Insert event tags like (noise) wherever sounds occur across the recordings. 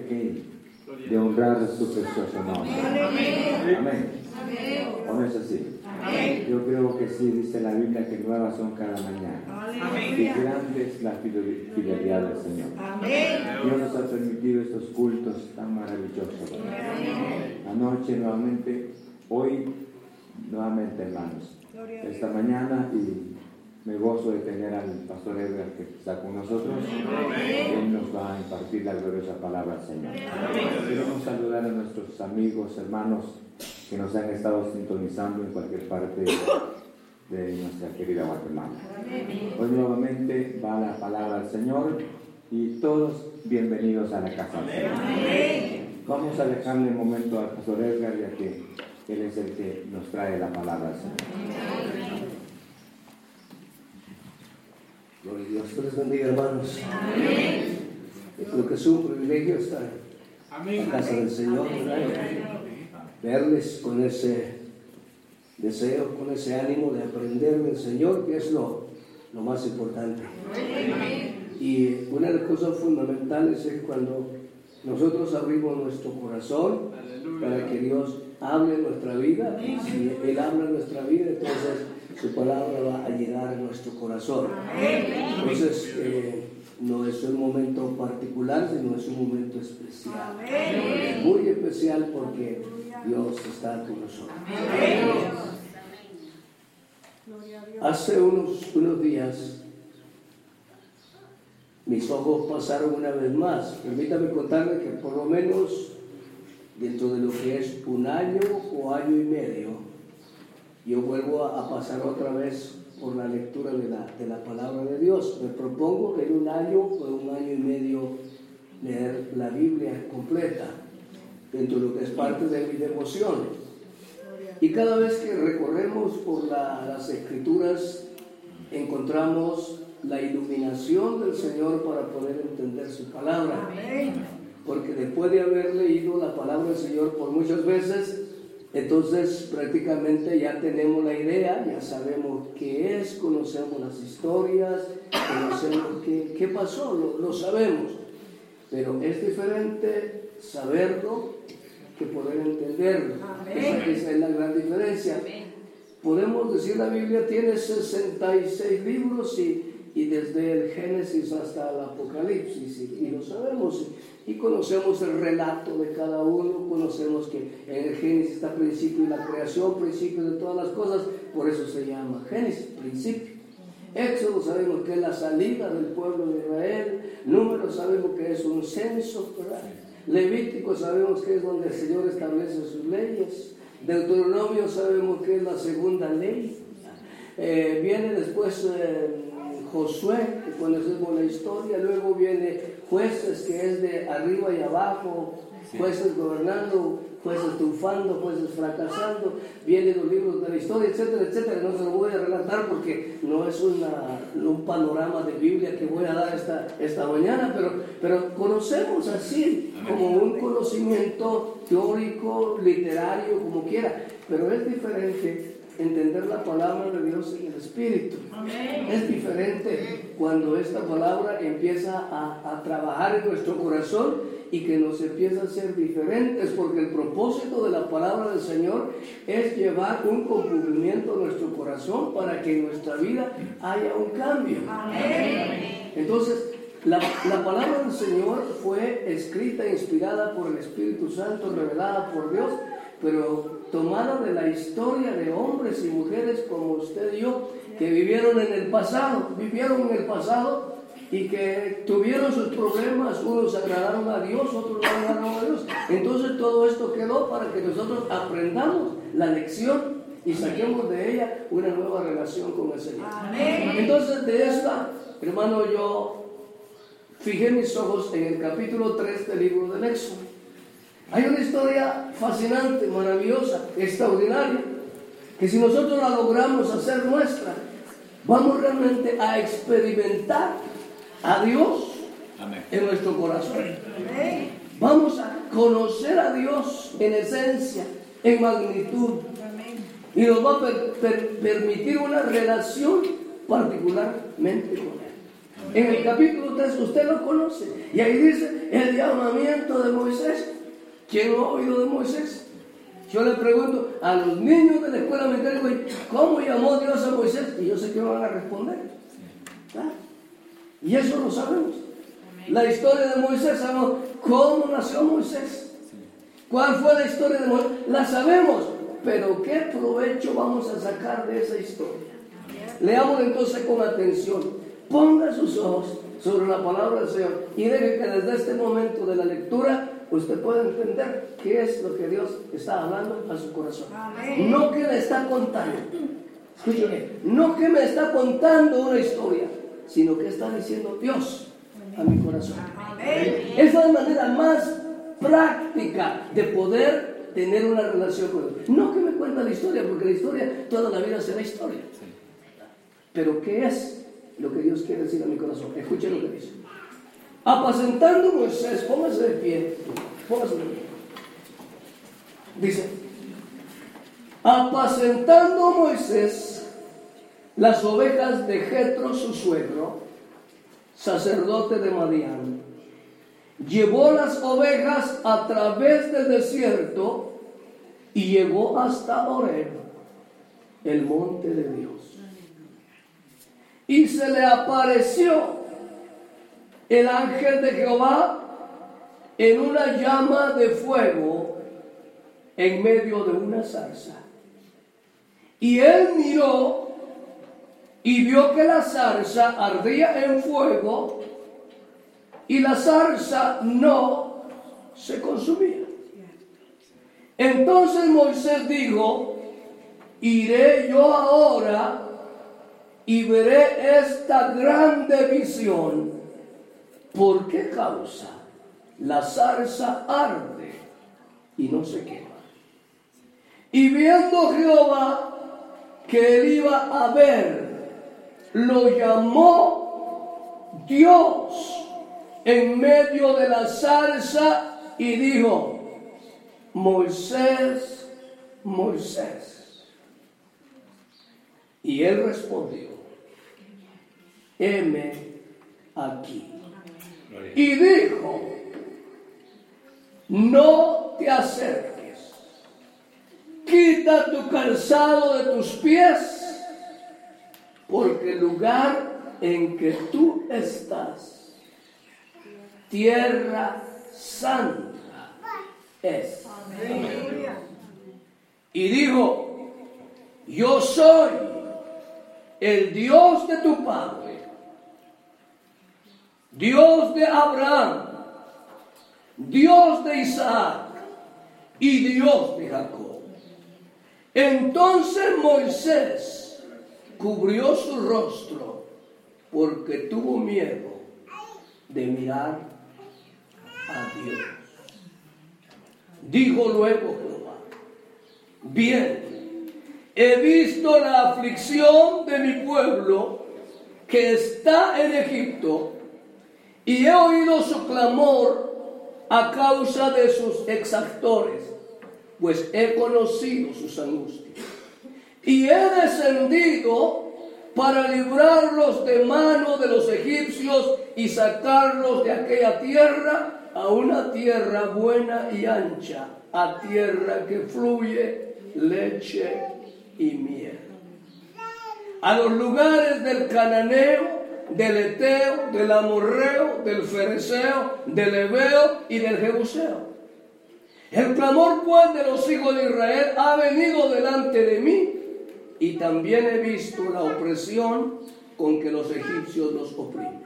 aquí de honrar su precioso nombre. Amén. Amén. ¿O no es así? Yo creo que sí, dice la Biblia que nuevas son cada mañana. Y grande es la fidelidad del Señor. Dios nos ha permitido estos cultos tan maravillosos. Anoche nuevamente, hoy nuevamente hermanos. Esta mañana y me gozo de tener al pastor Edgar que está con nosotros. Él nos va a impartir la gloriosa palabra del Señor. Queremos saludar a nuestros amigos, hermanos que nos han estado sintonizando en cualquier parte de nuestra querida Guatemala. Hoy nuevamente va la palabra del Señor y todos bienvenidos a la casa del Señor. Vamos a dejarle un momento al pastor Edgar ya que él es el que nos trae la palabra del Señor. Gloria a Dios. Dios les bendiga, hermanos. Amén. Creo que es un privilegio estar en la casa del Señor verles con ese deseo, con ese ánimo de aprender del Señor, que es lo, lo más importante. Y una de las cosas fundamentales es cuando nosotros abrimos nuestro corazón para que Dios hable en nuestra vida. Si Él habla en nuestra vida, entonces su palabra va a llegar a nuestro corazón. Entonces, eh, no es un momento particular, sino es un momento especial. Muy especial porque Dios está con nosotros. Hace unos, unos días mis ojos pasaron una vez más. Permítame contarle que por lo menos dentro de lo que es un año o año y medio, yo vuelvo a, pasar otra vez por la lectura de la, de la palabra de Dios. Me propongo que en un año o un año y medio leer la Biblia completa dentro de lo que es parte de mi devoción. Y cada vez que recorremos por las escrituras, encontramos la iluminación del Señor para poder entender su palabra. Porque después de haber leído la palabra del Señor por muchas veces, entonces prácticamente ya tenemos la idea, ya sabemos qué es, conocemos las historias, conocemos qué, qué pasó, lo, lo sabemos. Pero es diferente saberlo que poder entenderlo. Esa, es la gran diferencia. Podemos decir la Biblia tiene 66 libros y, y desde el Génesis hasta el Apocalipsis, y, lo sabemos, y conocemos el relato de cada uno, conocemos que en el Génesis está principio y la creación, principio de todas las cosas, por eso se llama Génesis, principio. Éxodo sabemos que es la salida del pueblo de Israel, número sabemos que es un censo, ¿verdad? Levítico sabemos que es donde el Señor establece sus leyes. Deuteronomio sabemos que es la segunda ley. Eh, viene después eh, Josué, que conocemos la historia. Luego viene jueces, que es de arriba y abajo. Jueces gobernando jueces triunfando, jueces fracasando, vienen los libros de la historia, etcétera, etcétera. No se lo voy a relatar porque no es una, un panorama de Biblia que voy a dar esta, esta mañana, pero, pero conocemos así, como un conocimiento teórico, literario, como quiera, pero es diferente entender la palabra de Dios en el Espíritu. Es diferente cuando esta palabra empieza a, a, trabajar en nuestro corazón y que nos empieza a ser diferentes, porque el propósito de la palabra del Señor es llevar un cumplimiento a nuestro corazón para que en nuestra vida haya un cambio. Entonces, la, la, palabra del Señor fue escrita inspirada por el Espíritu Santo, revelada por Dios, pero tomada de la historia de hombres y mujeres como usted y yo, que vivieron en el pasado, vivieron en el pasado y que tuvieron sus problemas, unos agradaron a Dios, otros no agradaron a Dios. Entonces todo esto quedó para que nosotros aprendamos la lección y saquemos de ella una nueva relación con el Señor. Entonces de esta, hermano, yo fijé mis ojos en el capítulo 3 del libro del Éxodo. Hay una historia fascinante, maravillosa, extraordinaria, que si nosotros la logramos hacer nuestra, vamos realmente a experimentar a Dios en nuestro corazón. Vamos a conocer a Dios en esencia, en magnitud. Y nos va a permitir una relación particularmente con Él. En el capítulo 3 usted lo conoce. Y ahí dice el llamamiento de Moisés. ¿Quién ha oído de Moisés? Yo le pregunto a los niños de la escuela militar, ¿cómo llamó Dios a Moisés? Y yo sé que van a responder. Y eso lo sabemos. La historia de Moisés, sabemos cómo nació Moisés. ¿Cuál fue la historia de Moisés? La sabemos, pero ¿qué provecho vamos a sacar de esa historia? Leamos entonces con atención. Ponga sus ojos sobre la palabra del Señor y deje que desde este momento de la lectura usted pueda entender qué es lo que Dios está hablando a su corazón. No que le está contando. Escúcheme, no que me está contando una historia, sino que está diciendo Dios a mi corazón. Esa es la manera más práctica de poder tener una relación con Dios. No que me cuente la historia, porque la historia toda la vida será historia. Pero ¿qué es lo que Dios quiere decir a mi corazón? Escuchen lo que dice. Apacentando Moisés, póngase de pie, póngase de pie. Dice, apacentando Moisés las ovejas de Jetro su suegro, sacerdote de Madián, llevó las ovejas a través del desierto y llegó hasta Oreb, el monte de Dios. Y se le apareció el ángel de Jehová en una llama de fuego en medio de una zarza. Y él miró y vio que la zarza ardía en fuego y la zarza no se consumía. Entonces Moisés dijo, iré yo ahora y veré esta grande visión. ¿Por qué causa? La zarza arde y no se quema. Y viendo Jehová que él iba a ver, lo llamó Dios en medio de la zarza y dijo, Moisés, Moisés. Y él respondió, heme aquí. Y dijo, no te acerques, quita tu calzado de tus pies porque el lugar en que tú estás, tierra santa es. Y dijo, yo soy el Dios de tu Padre, Dios de Abraham, Dios de Isaac y Dios de Jacob. Entonces Moisés cubrió su rostro porque tuvo miedo de mirar a Dios. Dijo luego Jehová, bien, he visto la aflicción de mi pueblo que está en Egipto y he oído su clamor a causa de sus exactores, pues he conocido sus angustias y he descendido para librarlos de mano de los egipcios y sacarlos de aquella tierra a una tierra buena y ancha, a tierra que fluye leche y miel. A los lugares del cananeo, del eteo, del amorreo, del fereceo, del ebeo y del jebuseo. El clamor pues de los hijos de Israel ha venido delante de mí y también he visto la opresión con que los egipcios los oprimen.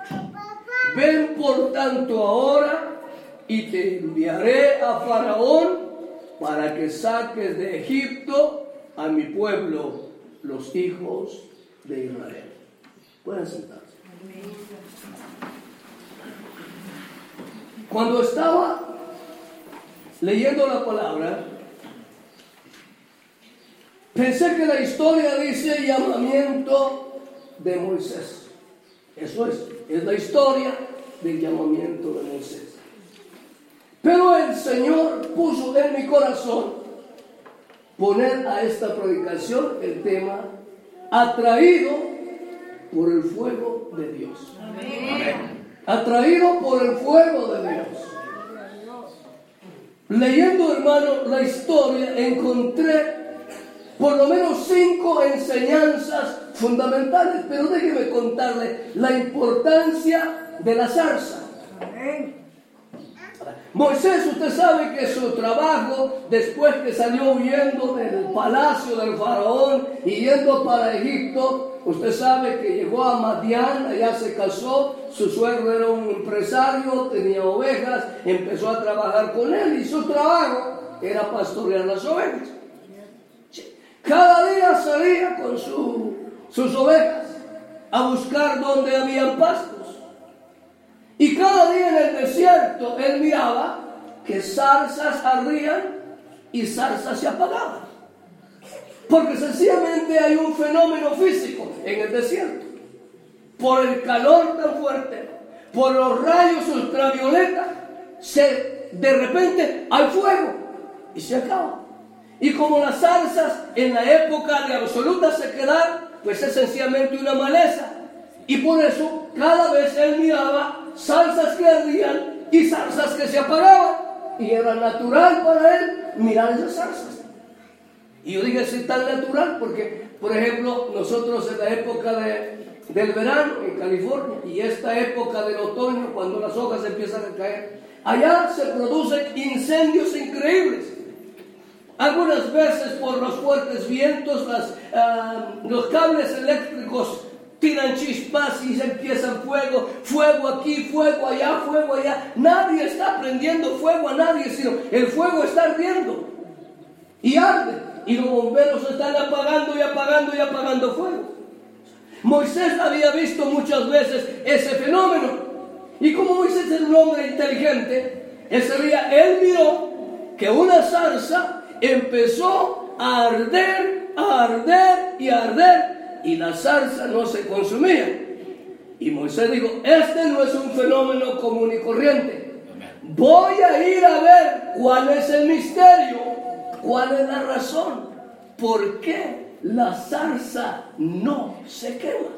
Ven por tanto ahora y te enviaré a Faraón para que saques de Egipto a mi pueblo, los hijos de Israel. Pueden sentarse. Cuando estaba leyendo la palabra, Pensé que la historia dice llamamiento de Moisés. Eso es, es la historia del llamamiento de Moisés. Pero el Señor puso en mi corazón poner a esta predicación el tema atraído por el fuego de Dios. Atraído por el fuego de Dios. Leyendo, hermano, la historia, encontré por lo menos cinco enseñanzas fundamentales, pero déjeme contarle la importancia de la zarza. Moisés, usted sabe que su trabajo, después que salió huyendo del palacio del faraón y yendo para Egipto, usted sabe que llegó a Madián, allá se casó, su suegro era un empresario, tenía ovejas, empezó a trabajar con él y su trabajo era pastorear las ovejas. Cada día salía con sus ovejas a buscar donde habían pastos. Y cada día en el desierto él miraba que zarzas ardían y zarzas se apagaban. Porque sencillamente hay un fenómeno físico en el desierto. Por el calor tan fuerte, por los rayos ultravioleta, se, de repente hay fuego y se acaba. Y como las zarzas en la época de absoluta sequedad, pues es sencillamente una maleza. Y por eso cada vez él miraba salsas que ardían y salsas que se apagaban. Y era natural para él mirar esas salsas. Y yo dije, es tan natural porque, por ejemplo, nosotros en la época del verano en California y esta época del otoño, cuando las hojas empiezan a caer, allá se producen incendios increíbles. Algunas veces por los fuertes vientos, las, ah, los cables eléctricos tiran chispas y se empiezan fuego, fuego aquí, fuego allá, fuego allá. Nadie está prendiendo fuego a nadie, sino el fuego está ardiendo y arde. Y los bomberos están apagando y apagando y apagando fuego. Moisés había visto muchas veces ese fenómeno. Y como Moisés es un hombre inteligente, ese día él miró que una zarza empezó a arder, a arder y a arder y la salsa no se consumía. Y Moisés dijo, este no es un fenómeno común y corriente. Voy a ir a ver cuál es el misterio, cuál es la razón, por qué la salsa no se quema.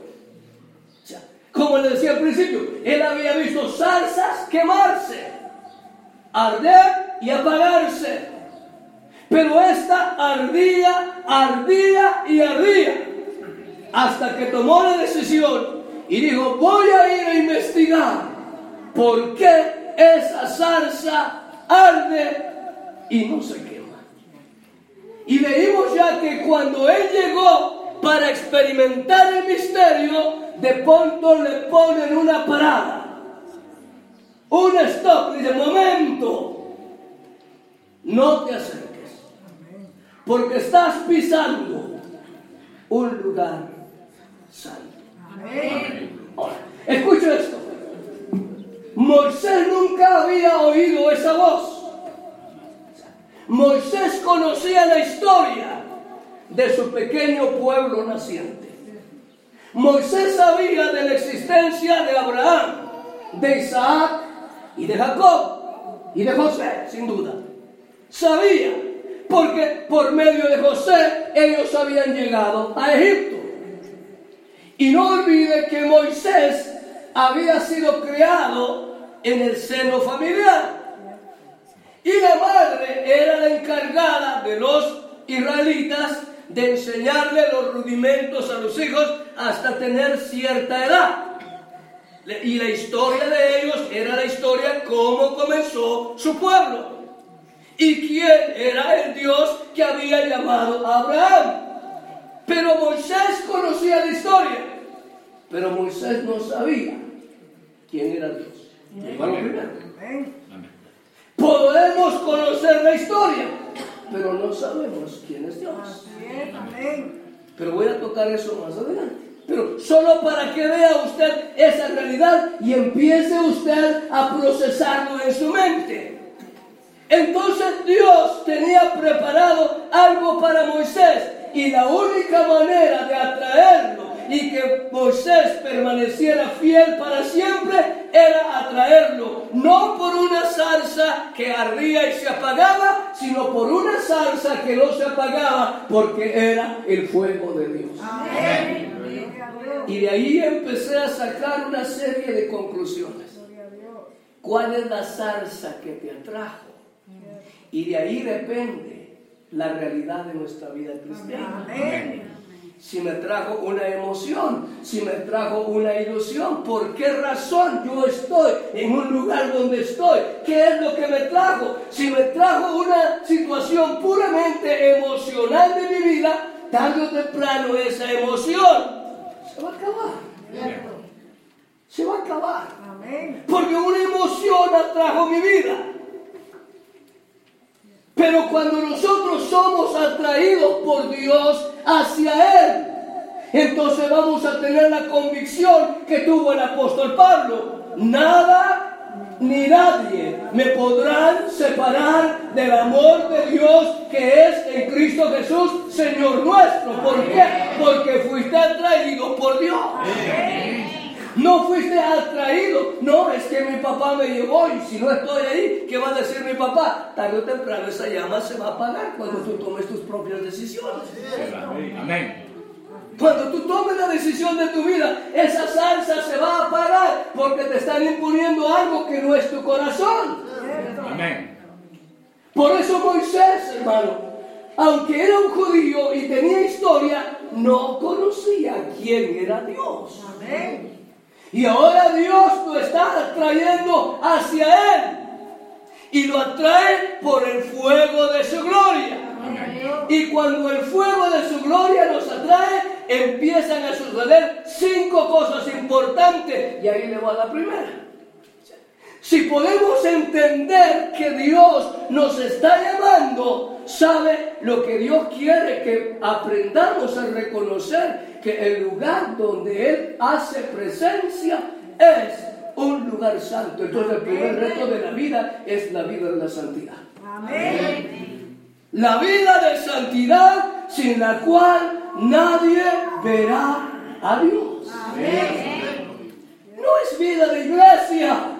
como le decía al principio, él había visto salsas quemarse, arder y apagarse. Pero esta ardía, ardía y ardía hasta que tomó la decisión y dijo, voy a ir a investigar por qué esa salsa arde y no se quema. Y leímos ya que cuando él llegó para experimentar el misterio, de pronto le ponen una parada. Un stop, de momento, no te acerques, porque estás pisando un lugar escucha esto. Moisés nunca había oído esa voz. Moisés conocía la historia de su pequeño pueblo naciente. Moisés sabía de la existencia de Abraham, de Isaac y de Jacob y de José, sin duda. Sabía, porque por medio de José ellos habían llegado a Egipto. Y no olvide que Moisés había sido criado en el seno familiar. Y la madre era la encargada de los israelitas de enseñarle los rudimentos a los hijos hasta tener cierta edad. Y la historia de ellos era la historia cómo comenzó su pueblo. Y quién era el Dios que había llamado a Abraham. Pero Moisés conocía la historia. Pero Moisés no sabía quién era Dios. Podemos conocer la historia, pero no sabemos quién es Dios. Pero voy a tocar eso más adelante. Pero solo para que vea usted esa realidad y empiece usted a procesarlo en su mente. Entonces Dios tenía preparado algo para Moisés y la única manera de atraerlo y que Moisés permaneciera fiel para siempre era atraerlo, no por una zarza que ardía y se apagaba, sino por una zarza que no se apagaba porque era el fuego de Dios. Y de ahí empecé a sacar una serie de conclusiones. ¿Cuál es la zarza que te atrajo? Y de ahí depende la realidad de nuestra vida cristiana. Si me trajo una emoción, si me trajo una ilusión, ¿por qué razón yo estoy en un lugar donde estoy? ¿Qué es lo que me trajo? Si me trajo una situación puramente emocional de mi vida, tarde o temprano esa emoción se va a acabar. Se va a acabar. Porque una emoción atrajo mi vida. Pero cuando nosotros somos atraídos por Dios hacia Él, entonces vamos a tener la convicción que tuvo el apóstol Pablo. Nada ni nadie me podrán separar del amor de Dios que es en Cristo Jesús, Señor nuestro. ¿Por qué? Porque fuiste atraído por Dios. No fuiste atraído. No, es que mi papá me llevó y si no estoy ahí, ¿qué va a decir mi papá? Tarde o temprano esa llama se va a apagar cuando tú tomes tus propias decisiones. Amén. Cuando tú tomes la decisión de tu vida, esa salsa se va a apagar porque te están imponiendo algo que no es tu corazón. Amén. Por eso Moisés, hermano, aunque era un judío y tenía historia, no conocía quién era Dios. Amén. Y ahora Dios lo está atrayendo hacia Él. Y lo atrae por el fuego de su gloria. Y cuando el fuego de su gloria nos atrae, empiezan a suceder cinco cosas importantes. Y ahí le voy a la primera. Si podemos entender que Dios nos está llamando, sabe lo que Dios quiere que aprendamos a reconocer que el lugar donde Él hace presencia es un lugar santo. Entonces el primer reto de la vida es la vida de la santidad. Amén. La vida de santidad sin la cual nadie verá a Dios. Amén. No es vida de iglesia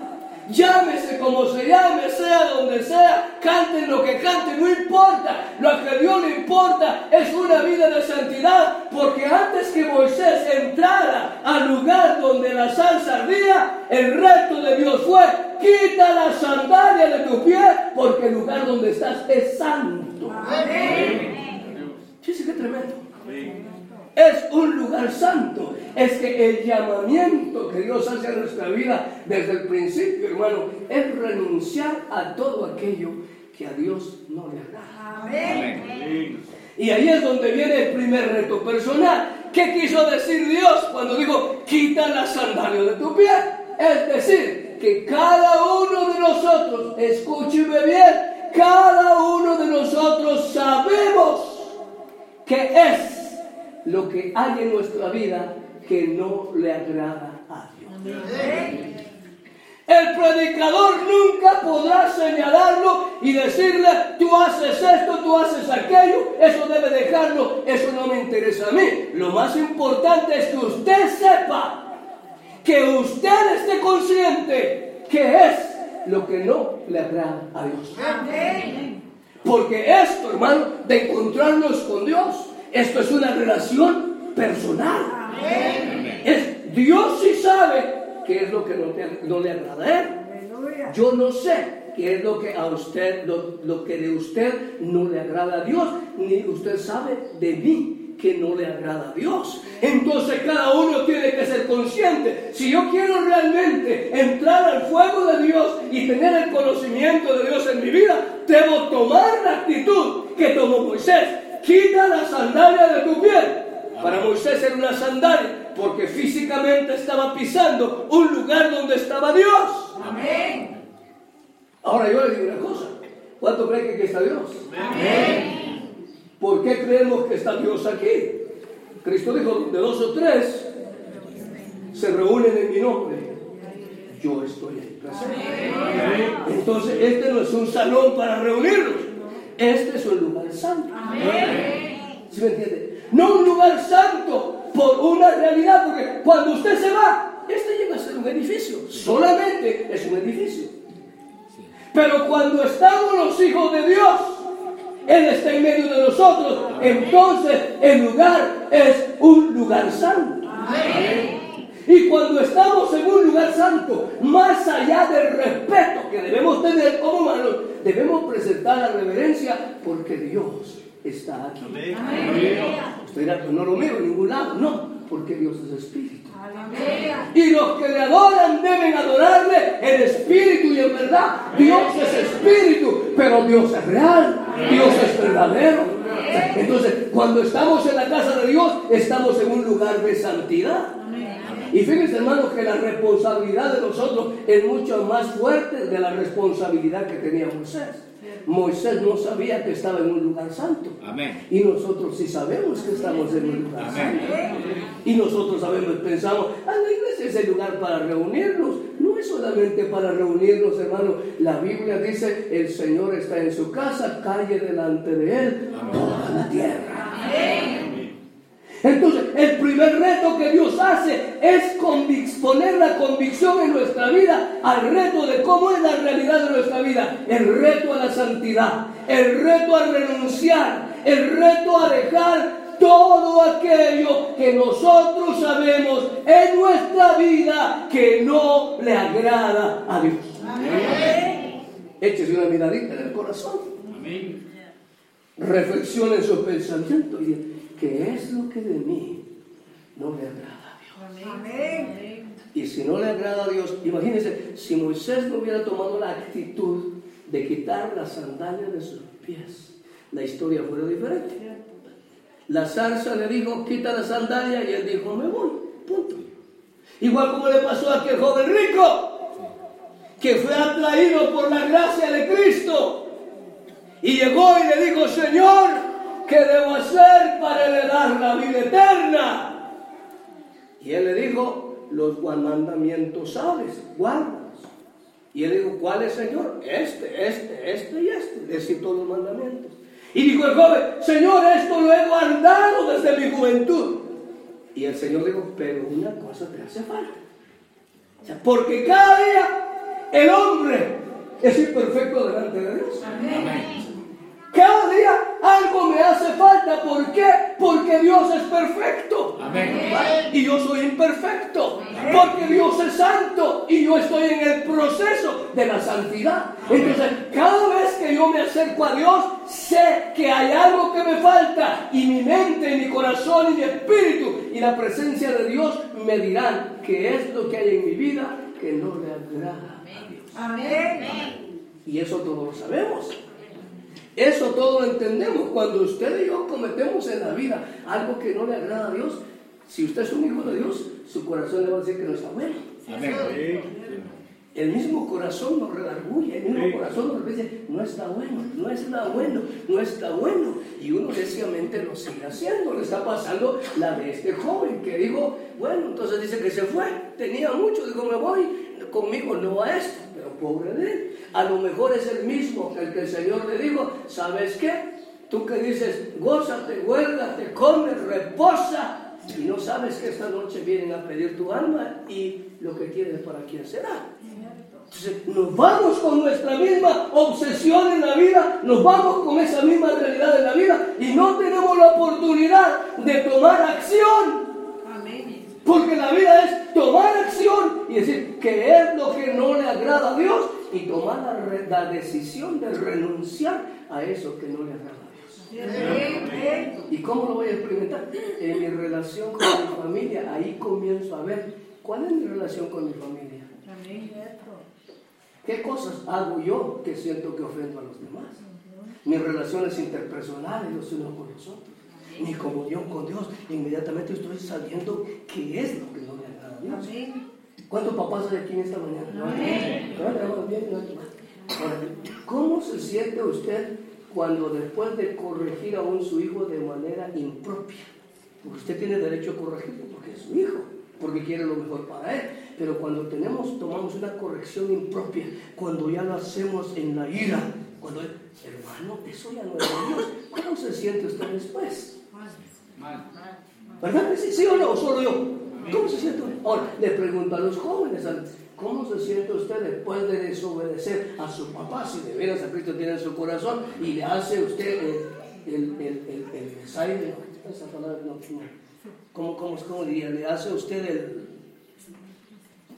llámese como se llame, sea donde sea, canten lo que canten, no importa. Lo que a Dios le importa es una vida de santidad, porque antes que Moisés entrara al lugar donde la salsa ardía, el reto de Dios fue, quita la sandalia de tu pie, porque el lugar donde estás es santo. Amén. Sí, sí, qué tremendo. Es un lugar santo. Es que el llamamiento que Dios hace a nuestra vida desde el principio, hermano, es renunciar a todo aquello que a Dios no le agrada. Amén. Y ahí es donde viene el primer reto personal. ¿Qué quiso decir Dios cuando dijo, quita la sandalia de tu pie? Es decir, que cada uno de nosotros, escúcheme bien, cada uno de nosotros sabemos que es lo que hay en nuestra vida que no le agrada a Dios. El predicador nunca podrá señalarlo y decirle, tú haces esto, tú haces aquello, eso debe dejarlo, eso no me interesa a mí. Lo más importante es que usted sepa, que usted esté consciente que es lo que no le agrada a Dios. Porque esto, hermano, de encontrarnos con Dios, esto es una relación personal. Es, Dios sí sabe qué es lo que no, le agrada a Él. Yo no sé qué es lo que a usted, lo, que de usted no le agrada a Dios, ni usted sabe de mí que no le agrada a Dios. Entonces cada uno tiene que ser consciente. Si yo quiero realmente entrar al fuego de Dios y tener el conocimiento de Dios en mi vida, debo tomar la actitud que tomó Moisés quita la sandalia de tu pie. Para Moisés era una sandalia porque físicamente estaba pisando un lugar donde estaba Dios. Amén. Ahora yo le digo una cosa. ¿Cuánto creen que aquí está Dios? Amén. ¿Por qué creemos que está Dios aquí? Cristo dijo, de dos o tres se reúnen en mi nombre. Yo estoy ahí Entonces, este no es un salón para reunirnos. Este es un lugar santo. ¿Sí me entiende? No un lugar santo por una realidad, porque cuando usted se va, este llega a ser un edificio, solamente es un edificio. Pero cuando estamos los hijos de Dios, Él está en medio de nosotros, entonces el lugar es un lugar santo. Y cuando estamos en un lugar santo, más allá del respeto que debemos tener como humanos, debemos presentar la reverencia porque Dios está aquí. Usted no lo veo en ningún lado, no, porque Dios es espíritu. Y los que le adoran deben adorarle en espíritu y en verdad. Dios es espíritu, pero Dios es real, Dios es verdadero. Entonces, cuando estamos en la casa de Dios, estamos en un lugar de santidad. Y fíjense, hermanos, que la responsabilidad de nosotros es mucho más fuerte de la responsabilidad que tenía Moisés. Moisés no sabía que estaba en un lugar santo. Amén. Y nosotros sí sabemos que estamos en un lugar santo. Y nosotros sabemos, pensamos, ah, la iglesia es el lugar para reunirnos. No es solamente para reunirnos, hermano. La Biblia dice, el Señor está en su casa, calle delante de él toda la tierra. Amén. Entonces, el primer reto que Dios hace es poner la convicción en nuestra vida al reto de cómo es la realidad de nuestra vida. El reto a la santidad, el reto a renunciar, el reto a dejar todo aquello que nosotros sabemos en nuestra vida que no le agrada a Dios. Amén. Échese una miradita en el corazón. Amén. Reflexione en su pensamiento y ¿qué es lo que de mí no le agrada a Dios? Amén. Y si no le agrada a Dios, imagínense, si Moisés no hubiera tomado la actitud de quitar las sandalias de sus pies, la historia fuera diferente. La zarza le dijo, quita la sandalia, y él dijo, me voy, punto. Igual como le pasó a aquel joven rico, que fue atraído por la gracia de Cristo, y llegó y le dijo, Señor, ¿qué debo hacer para heredar la vida eterna? Y él le dijo, los mandamientos sabes, guardas. Y él dijo, ¿cuál es, Señor? Este, este, este y este. Decir todos los mandamientos. Y dijo el joven, Señor, esto lo he guardado desde mi juventud. Y el Señor dijo, pero una cosa te hace falta. Porque cada día el hombre es imperfecto delante de Dios. Amén. Cada día algo me hace falta. ¿Por qué? Porque Dios es perfecto. Y yo soy imperfecto. Porque Dios es santo. Y yo estoy en el proceso de la santidad. Entonces, cada vez que yo me acerco a Dios, sé que hay algo que me falta. Y mi mente, mi corazón y mi espíritu y la presencia de Dios me dirán que es lo que hay en mi vida que no le agrada a Dios. Amén. Y eso todos lo sabemos. Eso todo lo entendemos. Cuando usted y yo cometemos en la vida algo que no le agrada a Dios, si usted es un hijo de Dios, su corazón le va a decir que no está bueno. El mismo corazón nos redarguye, el mismo corazón nos dice, no está bueno, no está bueno, no está bueno. Y uno neciamente lo sigue haciendo. Le está pasando la de este joven que dijo, bueno, entonces dice que se fue, tenía mucho, dijo, me voy, conmigo no a esto, A lo mejor es el mismo el que el Señor le dijo, ¿sabes qué? Tú que dices, gózate, te come, reposa, y no sabes que esta noche vienen a pedir tu alma y lo que tienes para quién será. Entonces, nos vamos con nuestra misma obsesión en la vida, nos vamos con esa misma realidad en la vida y no tenemos la oportunidad de tomar acción. Porque la vida es tomar acción y decir que es lo que no le agrada a Dios y tomar la, decisión de renunciar a eso que no le agrada a Dios. ¿Y cómo lo voy a experimentar? En mi relación con mi familia, ahí comienzo a ver cuál es mi relación con mi familia. ¿Qué cosas hago yo que siento que ofendo a los demás? Mis relaciones interpersonales, los unos con los otros mi comunión con Dios, inmediatamente estoy sabiendo qué es lo que no me agrada a Dios. ¿Cuántos papás hay aquí en esta mañana? ¿Cómo se siente usted cuando después de corregir a un su hijo de manera impropia? Porque usted tiene derecho a corregirlo porque es su hijo, porque quiere lo mejor para él. Pero cuando tenemos, tomamos una corrección impropia, cuando ya lo hacemos en la ira, cuando, hermano, eso ya no es de Dios. ¿Cómo se siente usted después? ¿Verdad sí? ¿Sí o no? ¿Solo yo? ¿Cómo se siente? Ahora, le pregunto a los jóvenes, ¿cómo se siente usted después de desobedecer a su papá? Si de veras a Cristo tiene en su corazón y le hace usted el, el, el, el, esa palabra no, ¿Cómo, cómo, cómo diría? Le hace usted el...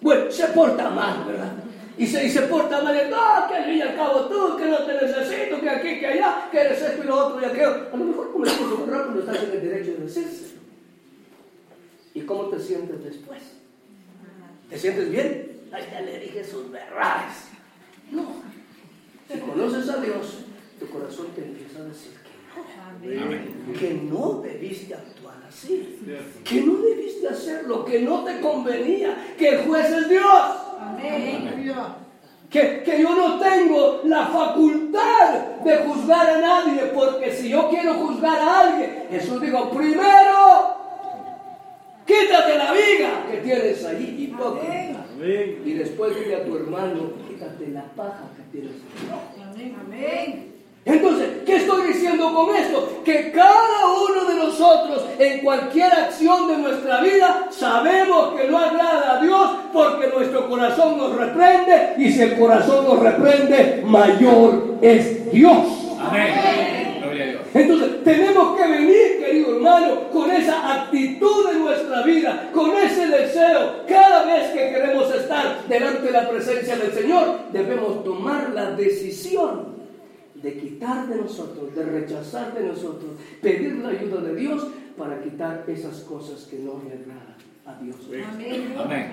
Bueno, se porta mal, ¿verdad? Y se, y se porta mal, y, no, que al fin y al cabo tú, que no te necesito, que aquí, que allá, que eres esto y lo otro y aquello. A lo mejor como un rato no estás en el derecho de decirse. ¿Y cómo te sientes después? ¿Te sientes bien? Ay, ya le dije sus verdades. No. Si conoces a Dios, tu corazón te empieza a decir que no. Que no debiste actuar así. Que no debiste hacer lo que no te convenía. Que el juez es Dios. Que, que, yo no tengo la facultad de juzgar a nadie, porque si yo quiero juzgar a alguien, Jesús dijo, primero Quítate la viga que tienes ahí, hipócrita. Y después dile a tu hermano, quítate la paja que tienes ahí. Amén. Entonces, ¿qué estoy diciendo con esto? Que cada uno de nosotros en cualquier acción de nuestra vida sabemos que no agrada a Dios porque nuestro corazón nos reprende y si el corazón nos reprende, mayor es Dios. Amén. Entonces, tenemos que venir, querido hermano, con esa actitud en nuestra vida, con ese deseo. Cada vez que queremos estar delante de la presencia del Señor, debemos tomar la decisión de quitar de nosotros, de rechazar de nosotros, pedir la ayuda de Dios para quitar esas cosas que no le agradan a Dios. Amén. Amén.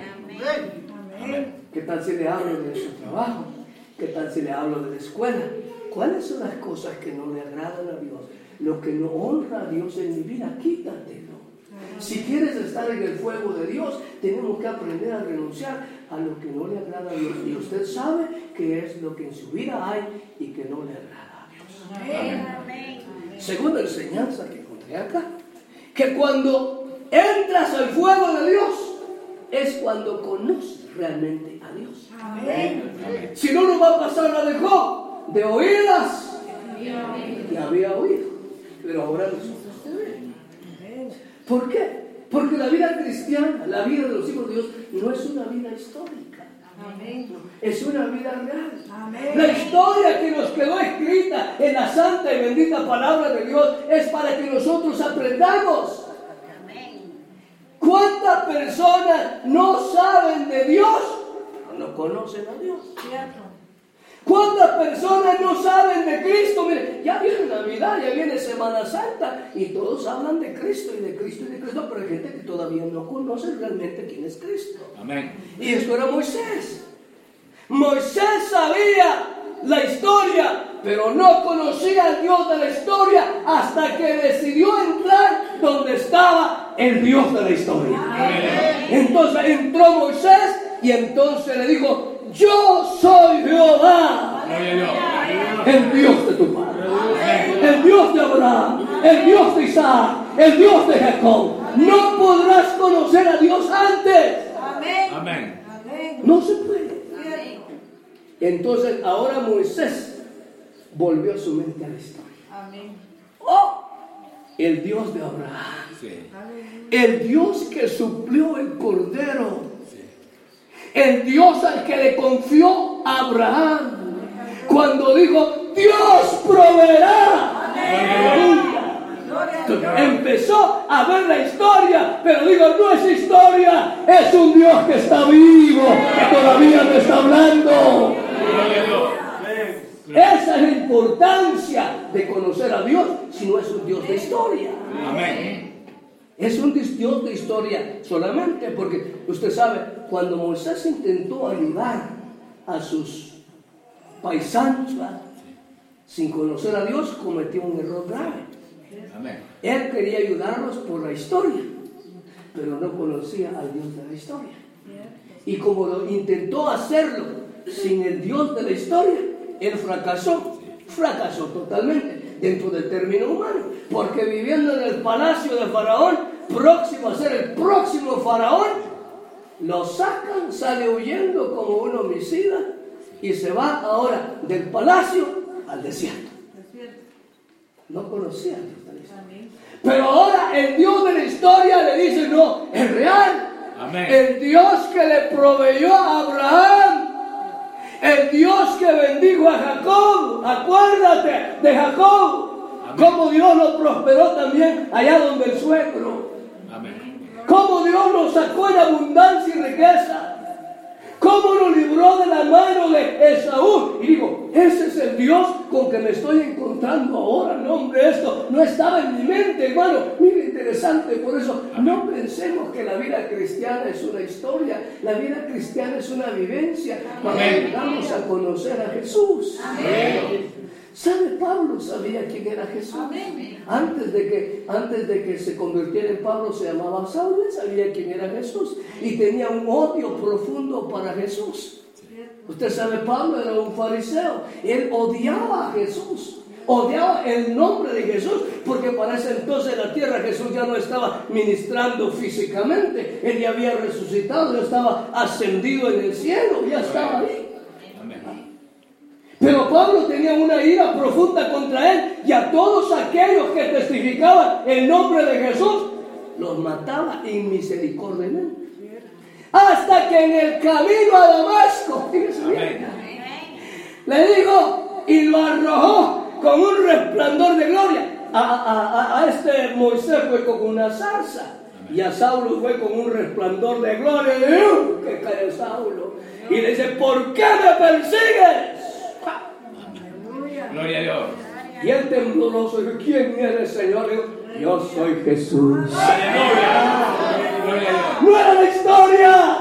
Amén. ¿Qué tal si le hablo de su trabajo? ¿Qué tal si le hablo de la escuela? ¿Cuáles son las cosas que no le agradan a Dios? Lo que no honra a Dios en mi vida, quítatelo. Si quieres estar en el fuego de Dios, tenemos que aprender a renunciar a lo que no le agrada a Dios. Y usted sabe que es lo que en su vida hay y que no le agrada a Dios. Segunda enseñanza que encontré acá, que cuando entras al fuego de Dios, es cuando conoces realmente a Dios. Si no, no va a pasar la de Job de oídas que había oído, pero ahora nosotros. ¿Por qué? Porque la vida cristiana, la vida de los hijos de Dios, no es una vida histórica. Es una vida real. La historia que nos quedó escrita en la santa y bendita palabra de Dios es para que nosotros aprendamos. ¿Cuántas personas no saben de Dios? No conocen a Dios. ¿Cuántas personas no saben de Cristo? Mire, ya viene Navidad, ya viene Semana Santa y todos hablan de Cristo y de Cristo y de Cristo, pero hay gente que todavía no conoce realmente quién es Cristo. Amén. Y esto era Moisés. Moisés sabía la historia, pero no conocía al Dios de la historia hasta que decidió entrar donde estaba el Dios de la historia. Amén. Entonces entró Moisés y entonces le dijo, yo soy Jehová, el Dios de tu padre, el Dios de Abraham, el Dios de Isaac, el Dios de Jacob. No podrás conocer a Dios antes. Amén. No se puede. Entonces ahora Moisés volvió su mente a la historia. Amén. Oh, el Dios de Abraham. El Dios que suplió el cordero el Dios al que le confió Abraham. Cuando dijo, Dios proveerá. Empezó a ver la historia, pero digo, no es historia, es un Dios que está vivo, que todavía no está hablando. Esa es la importancia de conocer a Dios si no es un Dios de historia. Amén. Es un Dios de historia solamente porque usted sabe, cuando Moisés intentó ayudar a sus paisanos sin conocer a Dios, cometió un error grave. Él quería ayudarlos por la historia, pero no conocía al Dios de la historia. Y como lo intentó hacerlo sin el Dios de la historia, él fracasó, fracasó totalmente dentro del término humano, porque viviendo en el palacio de Faraón, próximo a ser el próximo Faraón, lo sacan, sale huyendo como un homicida y se va ahora del palacio al desierto. No conocía. Pero ahora el Dios de la historia le dice, no, es real. El Dios que le proveyó a Abraham. El Dios que bendijo a Jacob. Acuérdate de Jacob. Como Dios lo prosperó también allá donde el suegro. Cómo Dios lo sacó en abundancia y riqueza cómo lo libró de la mano de Esaú. Y digo, ese es el Dios con que me estoy encontrando ahora. No, hombre, esto no estaba en mi mente, hermano. Mira, interesante, por eso no pensemos que la vida cristiana es una historia. La vida cristiana es una vivencia cuando llegamos a conocer a Jesús. Amén. ¿Sabe Pablo? Sabía quién era Jesús. Antes de, que, antes de que se convirtiera en Pablo se llamaba Saulo, sabía quién era Jesús y tenía un odio profundo para Jesús. Usted sabe, Pablo era un fariseo, él odiaba a Jesús. Odiaba el nombre de Jesús, porque para ese entonces en la tierra Jesús ya no estaba ministrando físicamente, él ya había resucitado, ya estaba ascendido en el cielo, ya estaba ahí. Pero Pablo tenía una ira profunda contra él y a todos aquellos que testificaban el nombre de Jesús, los mataba inmisericordiamente. Hasta que en el camino a Damasco, le dijo y lo arrojó con un resplandor de gloria. A, este Moisés fue con una zarza y a Saulo fue con un resplandor de gloria. Y, que cae Saulo. Y le dice, ¿por qué me persigues? Gloria a Dios. Y el tembloroso dijo, ¿quién eres, Señor? yo soy Jesús. Aleluya. No era la historia.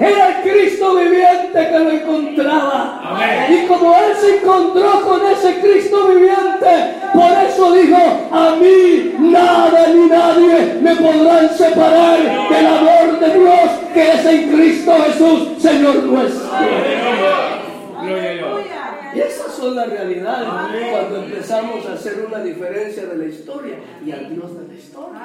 Era el Cristo viviente que lo encontraba. Y como él se encontró con ese Cristo viviente, por eso dijo, a mí nada ni nadie me podrán separar del amor de Dios que es en Cristo Jesús, Señor nuestro. Gloria a Dios. Y esas son las realidades cuando empezamos a hacer una diferencia de la historia y al Dios de la historia.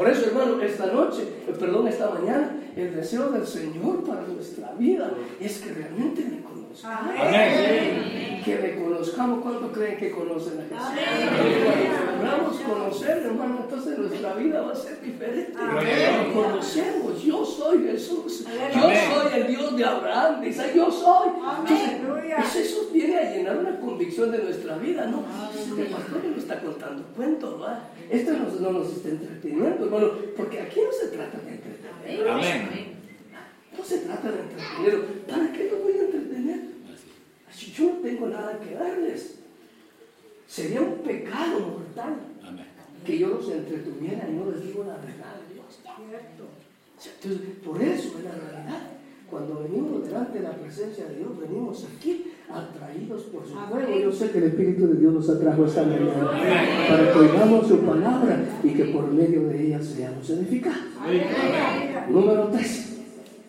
Por eso, hermano, esta noche, eh, perdón, esta mañana, el deseo del Señor para nuestra vida es que realmente le conozcamos. Que le conozcamos. ¿Cuánto creen que conocen a Jesús? Cuando logramos conocer, hermano, entonces nuestra vida va a ser diferente. Conocemos, yo soy Jesús. Yo soy el Dios de Abraham, dice, yo soy. Entonces, eso viene a llenar una convicción de nuestra vida, ¿no? El pastor no está contando cuentos, ¿va? Esto no, nos está entreteniendo, hermano, porque aquí no se trata de entretener. Amén. No se trata de entretener. ¿Para qué lo voy a entretener? Si yo no tengo nada que darles, sería un pecado mortal que yo los entretuviera y no les digo la verdad de Dios. Entonces, por eso es la realidad. Cuando venimos delante de la presencia de Dios, venimos aquí por su fuego. Yo sé que el Espíritu de Dios nos atrajo esta mañana para que oigamos su palabra y que por medio de ella seamos edificados. Número tres,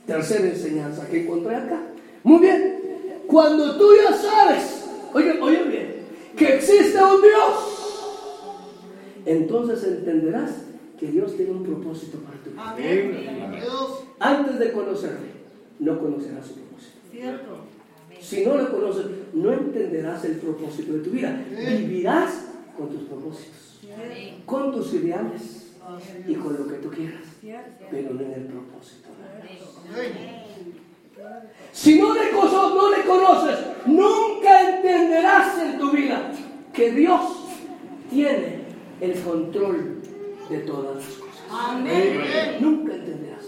tercera enseñanza que encontré acá. Muy bien, cuando tú ya sabes, oye, oye bien, que existe un Dios, entonces entenderás que Dios tiene un propósito para tu vida. Antes de conocerle, no conocerás su propósito. Si no lo conoces, no entenderás el propósito de tu vida. Vivirás con tus propósitos, con tus ideales y con lo que tú quieras, pero no en el propósito. Si no le, no le conoces, nunca entenderás en tu vida que Dios tiene el control de todas las cosas. Nunca entenderás.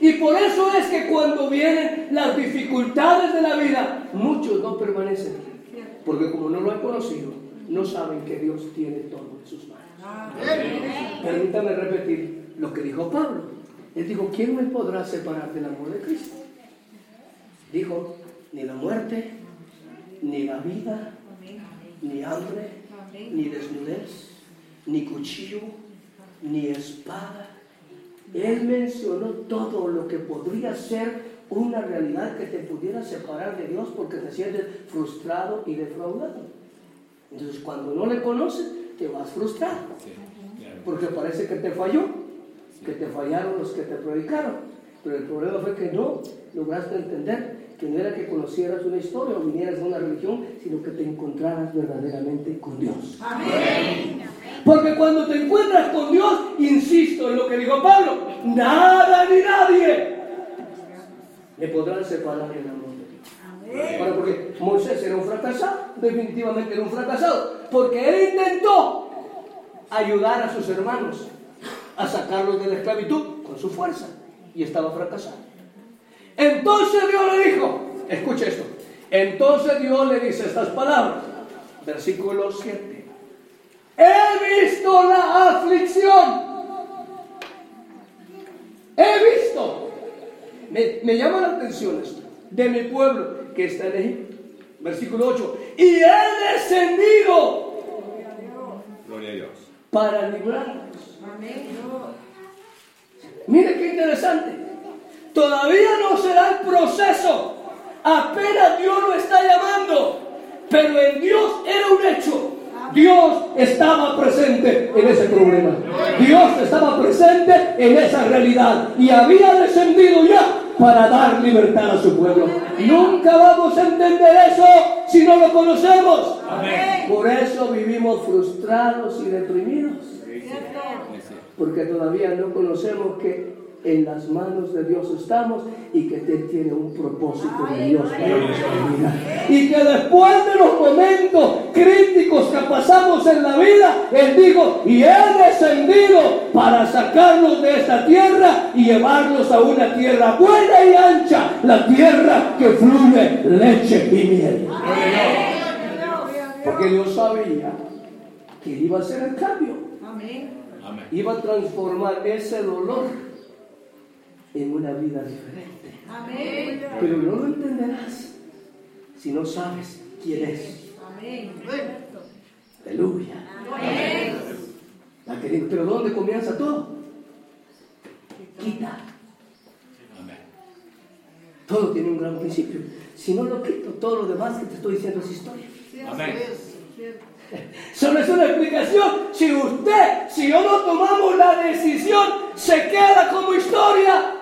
Y por eso es que cuando vienen las dificultades de la vida, muchos no permanecen. Porque como no lo han conocido, no saben que Dios tiene todo en sus manos. Permítame repetir lo que dijo Pablo. Él dijo, ¿quién me podrá separar del amor de Cristo? Dijo, ni la muerte, ni la vida, ni hambre, ni desnudez, ni cuchillo, ni espada, él mencionó todo lo que podría ser una realidad que te pudiera separar de Dios porque te sientes frustrado y defraudado. Entonces cuando no le conoces, te vas frustrado. Porque parece que te falló, que te fallaron los que te predicaron. Pero el problema fue que no lograste entender que no era que conocieras una historia o vinieras de una religión, sino que te encontraras verdaderamente con Dios. Amén. Porque cuando te encuentras con Dios, insisto en lo que dijo Pablo, nada ni nadie le podrán separar el amor de Dios. Ahora, porque Moisés era un fracasado, definitivamente era un fracasado, porque él intentó ayudar a sus hermanos a sacarlos de la esclavitud con su fuerza y estaba fracasado. Entonces Dios le dijo, escucha esto, entonces Dios le dice estas palabras, versículo 7, he visto la aflicción, he visto, me, me llama la atención esto, de mi pueblo que está en Egipto, versículo 8, y he descendido, Gloria a Dios. para librarlos. Mire qué interesante. Todavía no se da el proceso. Apenas Dios lo está llamando. Pero en Dios era un hecho. Dios estaba presente en ese problema. Dios estaba presente en esa realidad. Y había descendido ya para dar libertad a su pueblo. Nunca vamos a entender eso si no lo conocemos. Por eso vivimos frustrados y deprimidos. Porque todavía no conocemos que en las manos de Dios estamos y que Él tiene un propósito de Dios para nuestra vida. Y que después de los momentos críticos que pasamos en la vida, Él dijo, y he descendido para sacarlos de esta tierra y llevarlos a una tierra buena y ancha, la tierra que fluye leche y miel. Porque Dios sabía que Él iba a hacer el cambio. Amén. Iba a transformar ese dolor en una vida diferente. Amén. Pero no lo entenderás si no sabes quién es. Amén. Aleluya. La que digo, Pero ¿dónde comienza todo? Quita. Amén. Todo tiene un gran principio. Si no lo quito, todo lo demás que te estoy diciendo es historia. Amén. Solo es una explicación. Si usted, si yo no tomamos la decisión, se queda como historia.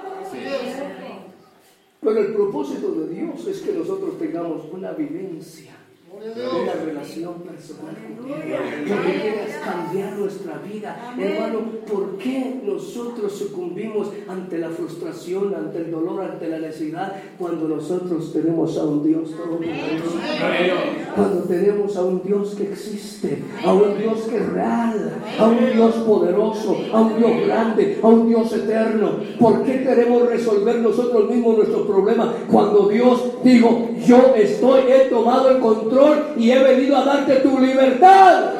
Pero el propósito de Dios es que nosotros tengamos una vivencia, una relación personal. Porque quieres cambiar nuestra vida. Hermano, ¿por qué nosotros sucumbimos ante la frustración, ante el dolor, ante la necesidad, cuando nosotros tenemos a un Dios todopoderoso? Cuando tenemos a un Dios que existe, a un Dios que es real, a un Dios poderoso, a un Dios grande, a un Dios eterno. ¿Por qué queremos resolver nosotros mismos nuestros problemas cuando Dios dijo, yo estoy, he tomado el control y he venido a darte tu libertad?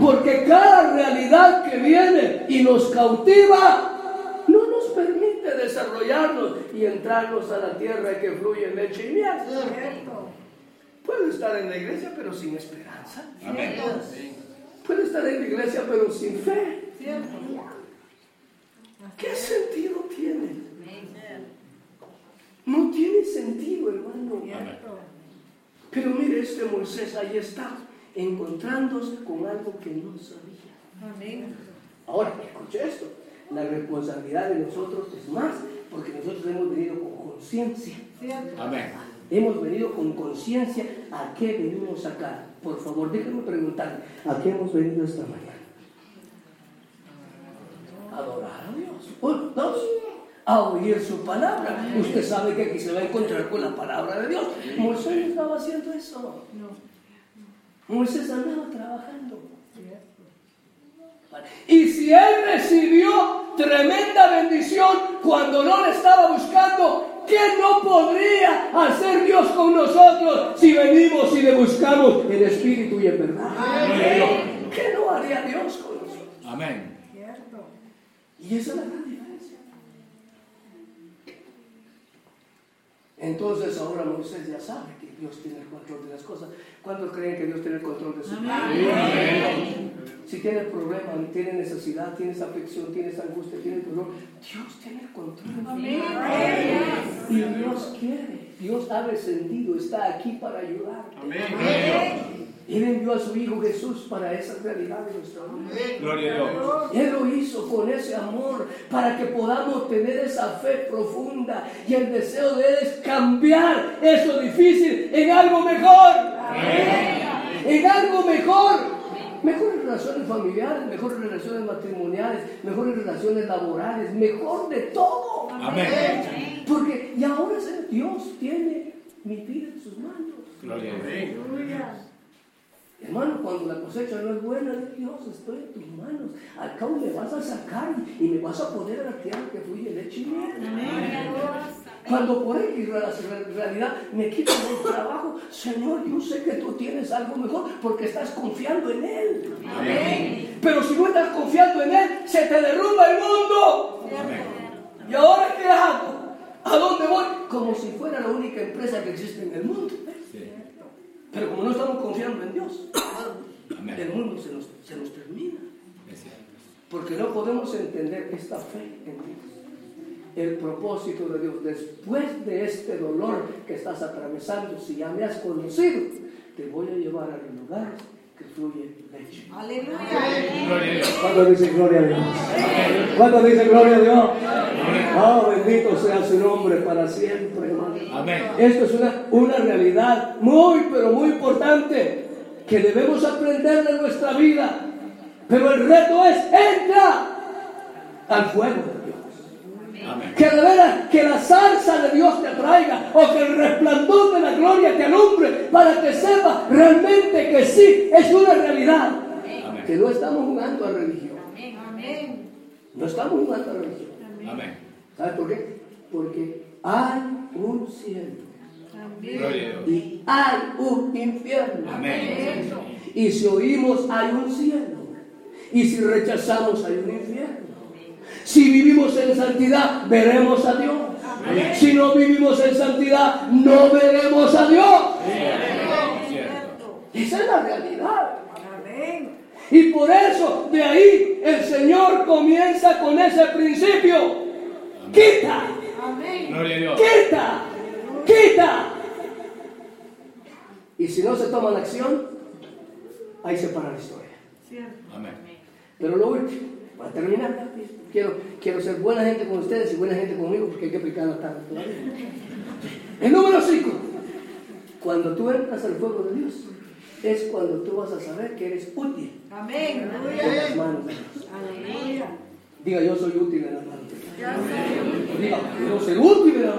Porque cada realidad que viene y nos cautiva no nos permite desarrollarnos y entrarnos a la tierra que fluye leche y miel. Puede estar en la iglesia pero sin esperanza. Amén. Puede estar en la iglesia pero sin fe. ¿Qué sentido tiene? No tiene sentido, hermano. Pero mire, este Moisés ahí está, encontrándose con algo que no sabía. Ahora, escuche esto. La responsabilidad de nosotros es más, porque nosotros hemos venido con conciencia. Amén. Hemos venido con conciencia a qué venimos acá. Por favor, déjenme preguntarle, ¿a qué hemos venido esta mañana? Adorar a Dios. Uno, dos, a oír su palabra. Usted sabe que aquí se va a encontrar con la palabra de Dios. Moisés no estaba haciendo eso. Moisés andaba trabajando. Y si él recibió tremenda bendición cuando no le estaba buscando, ¿qué no podría hacer Dios con nosotros si venimos y le buscamos en espíritu y en verdad? ¿Qué no haría Dios con nosotros? Amén. Y esa es la gran diferencia. Entonces ahora Moisés ya sabe que Dios tiene el control de las cosas. ¿Cuántos creen que Dios tiene el control de su vida? Si tienes problemas, tienes necesidad, tienes aflicción, tienes angustia, tienes dolor, Dios tiene el control vida. Y Dios quiere. Dios ha descendido, está aquí para ayudar. Él envió a su Hijo Jesús para esa realidad de nuestra vida. Gloria a Dios. Él lo hizo con ese amor para que podamos tener esa fe profunda y el deseo de Él es cambiar eso difícil en algo mejor. En algo mejor. Mejores relaciones familiares, mejores relaciones matrimoniales, mejores relaciones laborales, mejor de todo. Amén. Porque, y ahora Dios tiene mi vida en sus manos. Gloria a Dios. Hermano, cuando la cosecha no es buena, Dios, estoy en tus manos. Al cabo me vas a sacar y me vas a poder a la tierra que fui de leche y miel. Cuando por X realidad me quitan el trabajo, Señor, yo sé que tú tienes algo mejor porque estás confiando en Él. Amén. Pero si no estás confiando en Él, se te derrumba el mundo. ¿Y ahora qué hago? ¿A dónde voy? Como si fuera la única empresa que existe en el mundo. Pero como no estamos confiando en Dios, el mundo se nos, se nos termina. Porque no podemos entender esta fe en Dios. El propósito de Dios, después de este dolor que estás atravesando, si ya me has conocido, te voy a llevar a los lugares que fluye leche. Aleluya. ¿Cuándo dice gloria a Dios? ¿Cuándo dice gloria a Dios? Oh, bendito sea su nombre para siempre. Amén. Esto es una, una realidad muy, pero muy importante que debemos aprender de nuestra vida. Pero el reto es, entra al fuego de Dios. Amén. Que de veras, que la salsa de Dios te atraiga o que el resplandor de la gloria te alumbre para que sepa realmente que sí, es una realidad. Amén. Que no estamos jugando a religión. No estamos jugando a religión. Amén. ¿Sabes por qué? Porque hay un cielo Gloria a Dios. y hay un infierno. Amén. Y si oímos, hay un cielo. Y si rechazamos, hay un infierno. Si vivimos en santidad, veremos a Dios. Si no vivimos en santidad, no veremos a Dios. Esa es la realidad. Y por eso, de ahí, el Señor comienza con ese principio. Quita. Quita, quita. Y si no se toma la acción, ahí se para la historia. Amén. Pero lo último, para terminar, quiero, quiero ser buena gente con ustedes y buena gente conmigo porque hay que aplicar la tarde todavía. El número 5. Cuando tú entras al fuego de Dios, es cuando tú vas a saber que eres útil en las manos de Dios. Diga, yo soy útil en las manos de Dios. Diga, soy útil de Dios.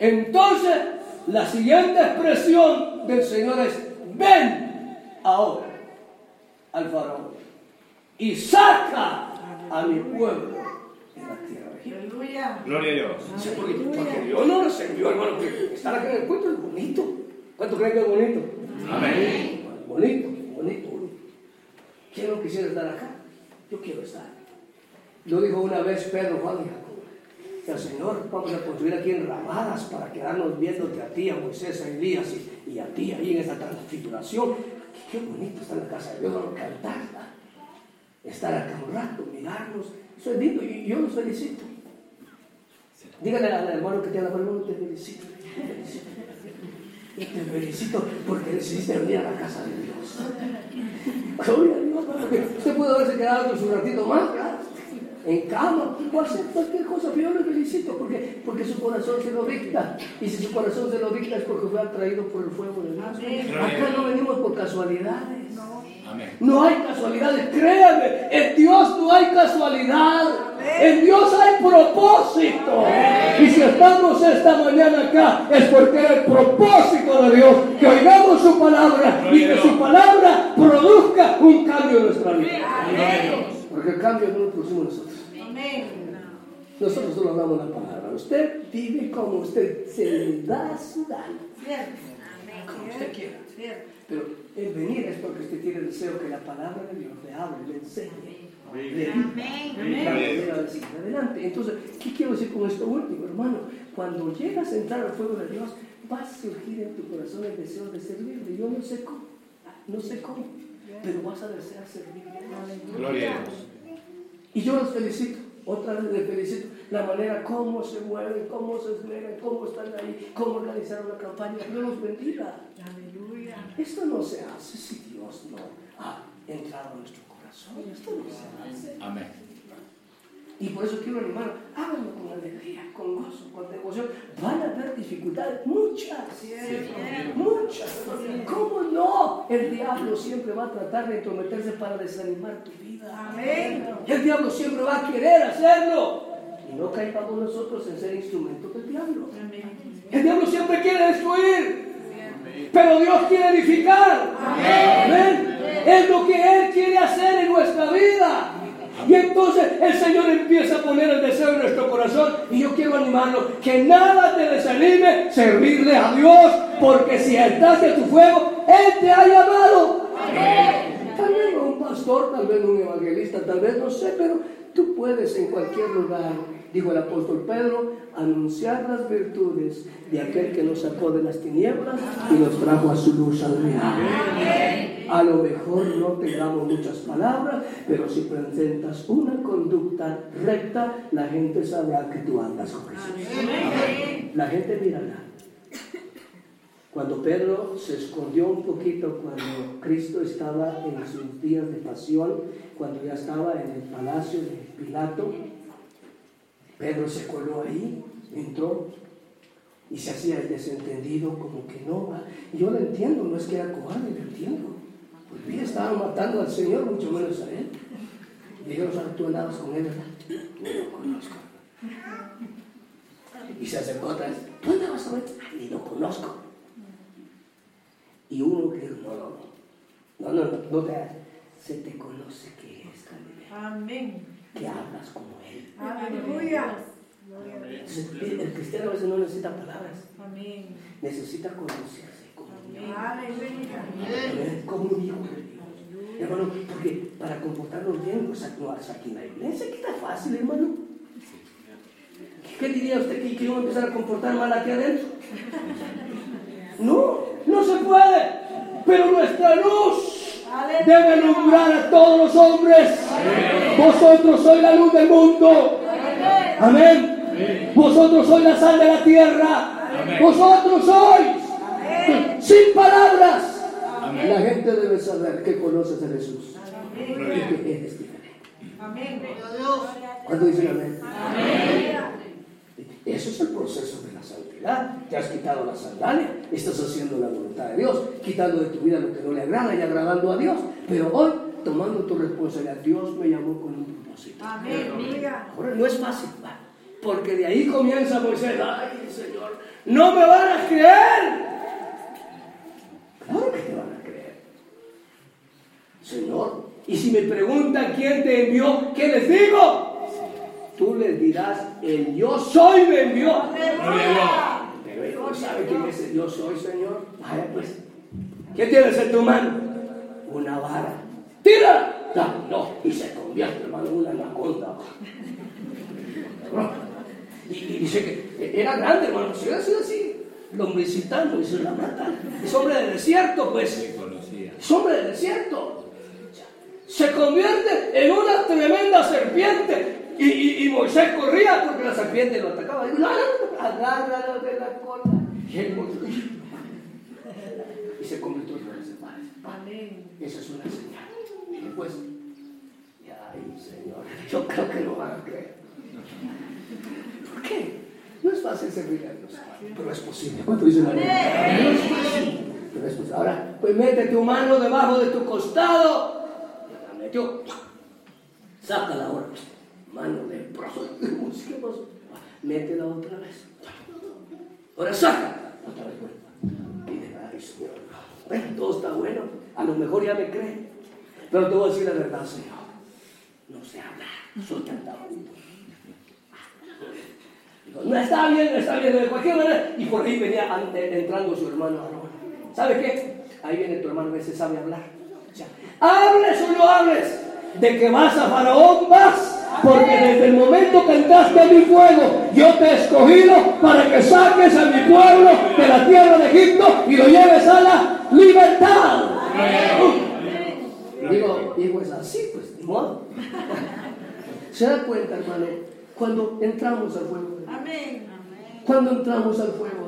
Entonces, la siguiente expresión del Señor es, ven ahora al faraón y saca a mi pueblo de la tierra. Gloria a Dios. Sí, porque, porque Dios no les envió, hermano, que estar acá en el cuento es bonito. ¿Cuánto creen que es bonito? Amén. Bonito, bonito, bonito. ¿Quién no quisiera estar acá? Yo quiero estar. Lo dijo una vez Pedro, Juan y Jacob. El Señor, vamos a construir aquí en ramadas para quedarnos viéndote a ti, a Moisés, a Elías y, a ti ahí en esta transfiguración. Qué, bonito en la casa de Dios, vamos a cantar, estar acá un rato, mirarnos. Eso es lindo y yo los felicito. Dígale al hermano que da la mano, te felicito, te felicito. Te felicito porque decidiste venir a la casa de Dios. Gloria a Dios, usted puede haberse quedado otro un ratito más, claro, en cama, o hacer cualquier cosa, pero yo le felicito porque, porque su corazón se lo dicta. Y si su corazón se lo dicta es porque fue atraído por el fuego de Dios. Acá no venimos por casualidades. Amén. No hay casualidades, créanme, en Dios no hay casualidad, en Dios hay propósito. Y si estamos esta mañana acá es porque era el propósito de Dios, que oigamos su palabra y que su palabra produzca un cambio en nuestra vida. Porque el cambio no lo producimos nosotros. Nosotros solo damos la palabra. Usted vive como usted se le da su gana, como usted quiera. Pero el venir es porque usted tiene deseo que la palabra de Dios le hable, le enseñe, adelante. Entonces, ¿qué quiero decir con esto último, hermano? Cuando llegas a entrar al fuego de Dios, va a surgir en tu corazón el deseo de servirle. Yo no sé cómo, no sé cómo, pero vas a desear servirle. Gloria a Dios. Y yo los felicito. otra vez le felicito la manera como se mueven, cómo se esmeran, cómo están ahí, cómo organizaron la campaña. Dios los bendiga. Aleluya. Esto no se hace si Dios no ha entrado en nuestro corazón. Esto no se hace. Amén. Y por eso quiero animar, háganlo con alegría, con gozo, con devoción. Van a haber dificultades, muchas, muchas. ¿Cómo no? El diablo siempre va a tratar de entrometerse para desanimar tu vida. Amén. El diablo siempre va a querer hacerlo. Y no caigamos nosotros en ser instrumentos del diablo. El diablo siempre quiere destruir. Pero Dios quiere edificar. Amén. Es lo que Él quiere hacer en nuestra vida. Y entonces el Señor empieza a poner el deseo en nuestro corazón. Y yo quiero animarlo, que nada te desanime servirle a Dios. Porque si estás de tu fuego, Él te ha llamado. Tal vez no un pastor, tal vez no un evangelista, tal vez no sé, pero tú puedes en cualquier lugar, dijo el apóstol Pedro, anunciar las virtudes de aquel que nos sacó de las tinieblas y nos trajo a su luz admirable. A lo mejor no tengamos muchas palabras, pero si presentas una conducta recta, la gente sabrá que tú andas con Jesús. La gente mirará. Cuando Pedro se escondió un poquito cuando Cristo estaba en sus días de pasión, cuando ya estaba en el palacio de Pilato, Pedro se coló ahí, entró y se hacía el desentendido como que no yo lo entiendo, no es que era cobarde, lo entiendo. Pues bien, estaban matando al Señor, mucho menos a él. Y dijeron, "Ah, tú andabas con él, ¿verdad? No lo conozco. Y se acercó otra vez, ¿tú andabas con él? "Ay, Ni lo conozco. Y uno que no, no, no, no, no, no conoce que eres Galileo, Amén. Que hablas como él. Aleluya. El, el cristiano a veces no necesita palabras, Amén. necesita conocerse como hijo. Aleluya. Amén, como un hijo de Dios. Hermano, porque para comportarnos bien, pues actúas aquí en la iglesia, que está fácil, hermano. ¿Qué diría usted que que yo voy a empezar a comportar mal aquí adentro? No, no se puede. Pero nuestra luz debe alumbrar a todos los hombres. Vosotros sois la luz del mundo. Amén. Vosotros sois la sal de la tierra. Vosotros sois. Sin palabras. La gente debe saber que conoces a Jesús. Y que eres. Amén. ¿Cuándo dicen amén? Eso es el proceso de la santidad. Te has quitado la sandalia, estás haciendo la voluntad de Dios, quitando de tu vida lo que no le agrada y agradando a Dios. Pero hoy, tomando tu responsabilidad, Dios me llamó con un propósito. Amén. Ahora no es fácil, va, porque de ahí comienza Moisés. Ay, Señor, no me van a creer. Claro que te van a creer. Señor, y si me preguntan quién te envió, ¿qué les digo? Tú les dirás, el yo soy me envió. Pero él no sabe quién es el yo soy, Señor. Vaya pues, ¿qué tienes en tu mano? Una vara. ¡Tírala! No, y se convierte, hermano, en una anaconda. Y, y dice que era grande, hermano, si hubiera sido así, lombrecitando y se la matan. Es hombre del desierto, pues. Es hombre del desierto. Se convierte en una tremenda serpiente. Y, y- y Moisés corría porque la serpiente lo atacaba. Digo, agárralo de la cola. Y él. Y se convirtió en los demás. Amén. Esa es una señal. Y después, ay, Señor, yo creo que lo van a creer. ¿Por qué? No es fácil servir a Dios, pero es posible. ¿Cuánto dicen amén? No es fácil, pero es posible. Ahora, pues mete tu mano debajo de tu costado. Ya la metió. Sácala ahora. Mano de brazo. ¿Qué pasó? Métela otra vez. Ahora saca. Otra vez vuelta. Y de ay, Señor. Todo está bueno. A lo mejor ya me creen. Pero te voy a decir la verdad, Señor. No sé hablar. Soy. Digo, no está bien, no está bien, de cualquier manera. Y por ahí venía an- entrando su hermano Aarón. ¿Sabe qué? Ahí viene tu hermano, ese sabe hablar. O hables o no hables, de que vas a Faraón, vas. Porque desde el momento que entraste a mi fuego, yo te he escogido para que saques a mi pueblo de la tierra de Egipto y lo lleves a la libertad. Digo, digo, es así, pues, ni modo. (laughs) Se da cuenta, hermano, cuando entramos al fuego de Dios. Amén. Cuando entramos al fuego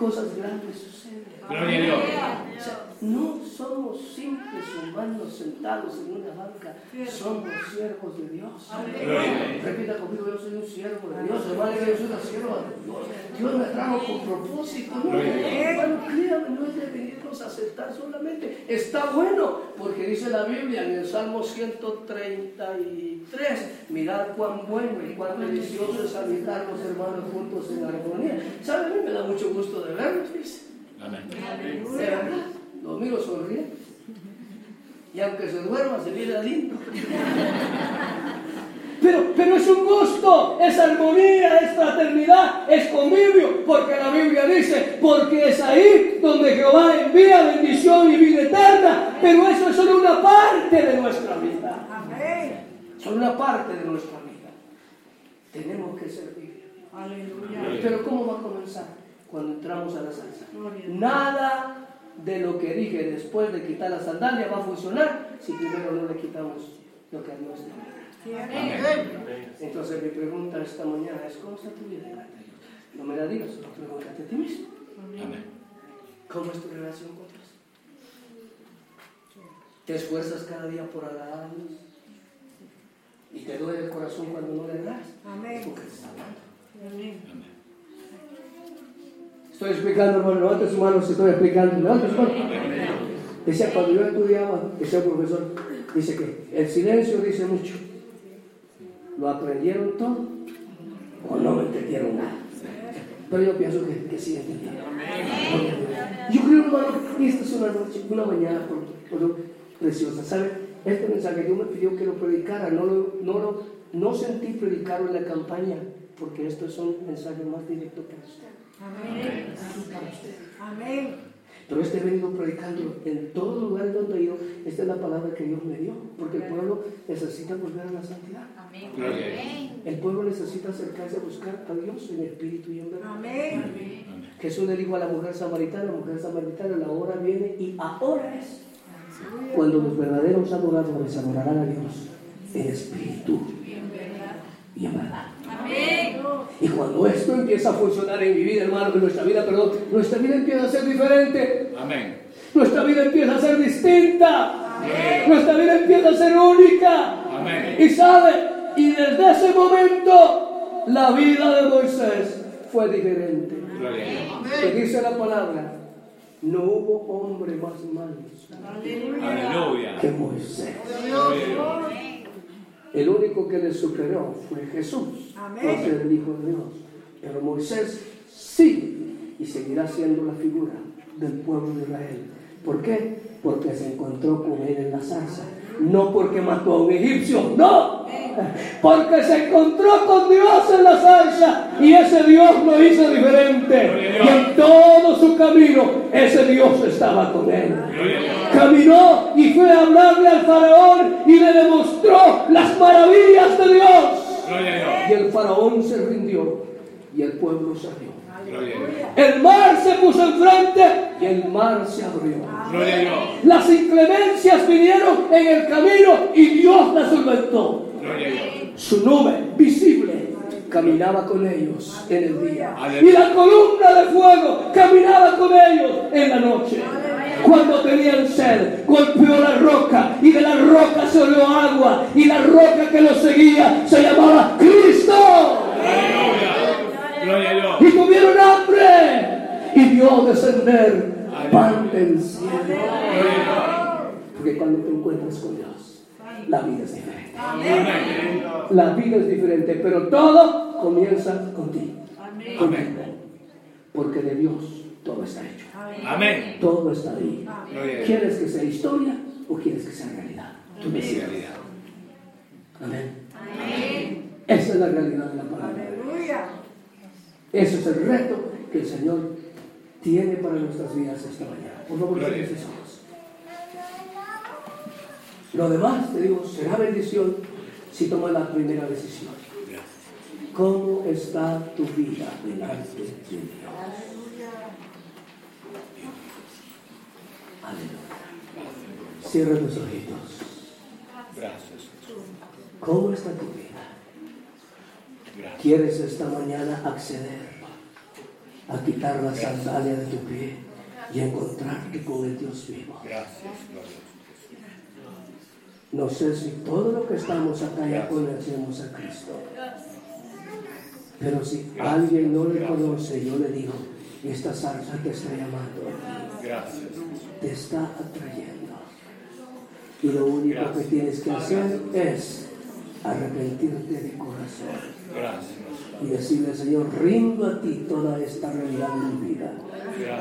cosas grandes suceden. Gloria a Dios. No somos simples humanos sentados en una banca, somos siervos de Dios. Gloria. Repita conmigo, yo soy un siervo de Dios, hermano, yo soy una sierva de Dios. Dios me trajo con propósito. No, hermano, créame, no es de venirnos a aceptar solamente. Está bueno, porque dice la Biblia en el Salmo 133, mirad cuán bueno y cuán delicioso es habitar los hermanos juntos en armonía. ¿Sabe? A mí me da mucho gusto de verlos, dice. Amén. De los miro sonriendo. Y aunque se duerma, se mira lindo. Pero, pero es un gusto, es armonía, es fraternidad, es convivio, porque la Biblia dice, porque es ahí donde Jehová envía bendición y vida eterna, pero eso es solo una parte de nuestra vida, Amén. solo una parte de nuestra vida. Tenemos que servir. Aleluya. Pero ¿cómo va a comenzar? Cuando entramos a la salsa. Nada de lo que dije después de quitar la sandalia va a funcionar si primero no le quitamos lo que a Dios le. Entonces mi pregunta esta mañana es, ¿cómo está tu vida delante de Dios? No me la digas, solo pregúntate a ti mismo. Amén. ¿Cómo es tu relación con Dios? ¿Te esfuerzas cada día por agradar a Dios? ¿Y te duele el corazón cuando no le agradas? Amén. Porque te está hablando. Amén. Amén. Estoy explicando, hermano, levante su mano si estoy explicando. Levante su mano. Decía, cuando yo estudiaba, decía el profesor, dice que el silencio dice mucho. ¿Lo aprendieron todo? ¿O no me entendieron nada? Pero yo pienso que, que sí entendieron. Yo creo, hermano, que esta es una noche, una mañana por, por- preciosa. ¿Sabe? Este mensaje Dios me pidió que lo predicara. No, lo, no, lo, no sentí predicarlo en la campaña, porque esto es un mensaje más directo para usted. Amén. Amén. Pero este he venido predicando en todo lugar donde ido. Esta es la palabra que Dios me dio. Porque el pueblo necesita volver a la santidad. Gloria a Dios. El pueblo necesita acercarse a buscar a Dios en espíritu y en verdad. Amén. Amén. Jesús le dijo a la mujer samaritana, la mujer samaritana, la hora viene y ahora es. Cuando los verdaderos adoradores adorarán a Dios en espíritu y en verdad. Y cuando esto empieza a funcionar en mi vida, hermano, en nuestra vida, perdón, nuestra vida empieza a ser diferente. Amén. Nuestra vida empieza a ser distinta. Nuestra vida empieza a ser única. Amén. Y sabe, y desde ese momento la vida de Moisés fue diferente. Que dice la palabra, no hubo hombre más malo Aleluya. que Moisés. Gloria a Dios. El único que le superó fue Jesús, ser el Hijo de Dios. Pero Moisés sigue y seguirá siendo la figura del pueblo de Israel. ¿Por qué? Porque se encontró con él en la zarza. No porque mató a un egipcio, no. Porque se encontró con Dios en la zarza y ese Dios lo hizo diferente. Y en todo su camino ese Dios estaba con él. Caminó y fue a hablarle al faraón y le demostró las maravillas de Dios. Y el faraón se rindió y el pueblo salió. El mar se puso enfrente y el mar se abrió. Las inclemencias vinieron en el camino y Dios las solventó. Su nube visible caminaba con ellos en el día. Y la columna de fuego caminaba con ellos en la noche. Cuando tenían sed, golpeó la roca y de la roca salió agua. Y la roca que los seguía se llamaba Cristo. Aleluya. Gloria a Dios. Y tuvieron hambre y vio descender pan del cielo. Porque cuando te encuentras con Dios, la vida es diferente. Amén. La vida es diferente, pero todo comienza contigo. Contigo. Porque de Dios todo está hecho. Amén. Todo está ahí. ¿Quieres que sea historia o quieres que sea realidad? Tú decides. Realidad. Amén. Esa es la realidad de la palabra. Aleluya. Ese es el reto que el Señor tiene para nuestras vidas esta mañana. Por favor. Lo demás, te digo, será bendición si tomas la primera decisión. ¿Cómo está tu vida delante de Dios? Aleluya. Cierra tus ojitos. Gracias. ¿Cómo está tu vida? ¿Quieres esta mañana acceder a quitar la sandalia de tu pie y encontrarte con el Dios vivo? Gracias, No sé si todo lo que estamos acá ya conocemos a Cristo. Pero si alguien no le conoce, yo le digo, esta salsa te está llamando. Gracias. Te está atrayendo. Y lo único que tienes que hacer es arrepentirte de corazón. Gracias. Y decirle, Señor, rindo a ti toda esta realidad de mi vida.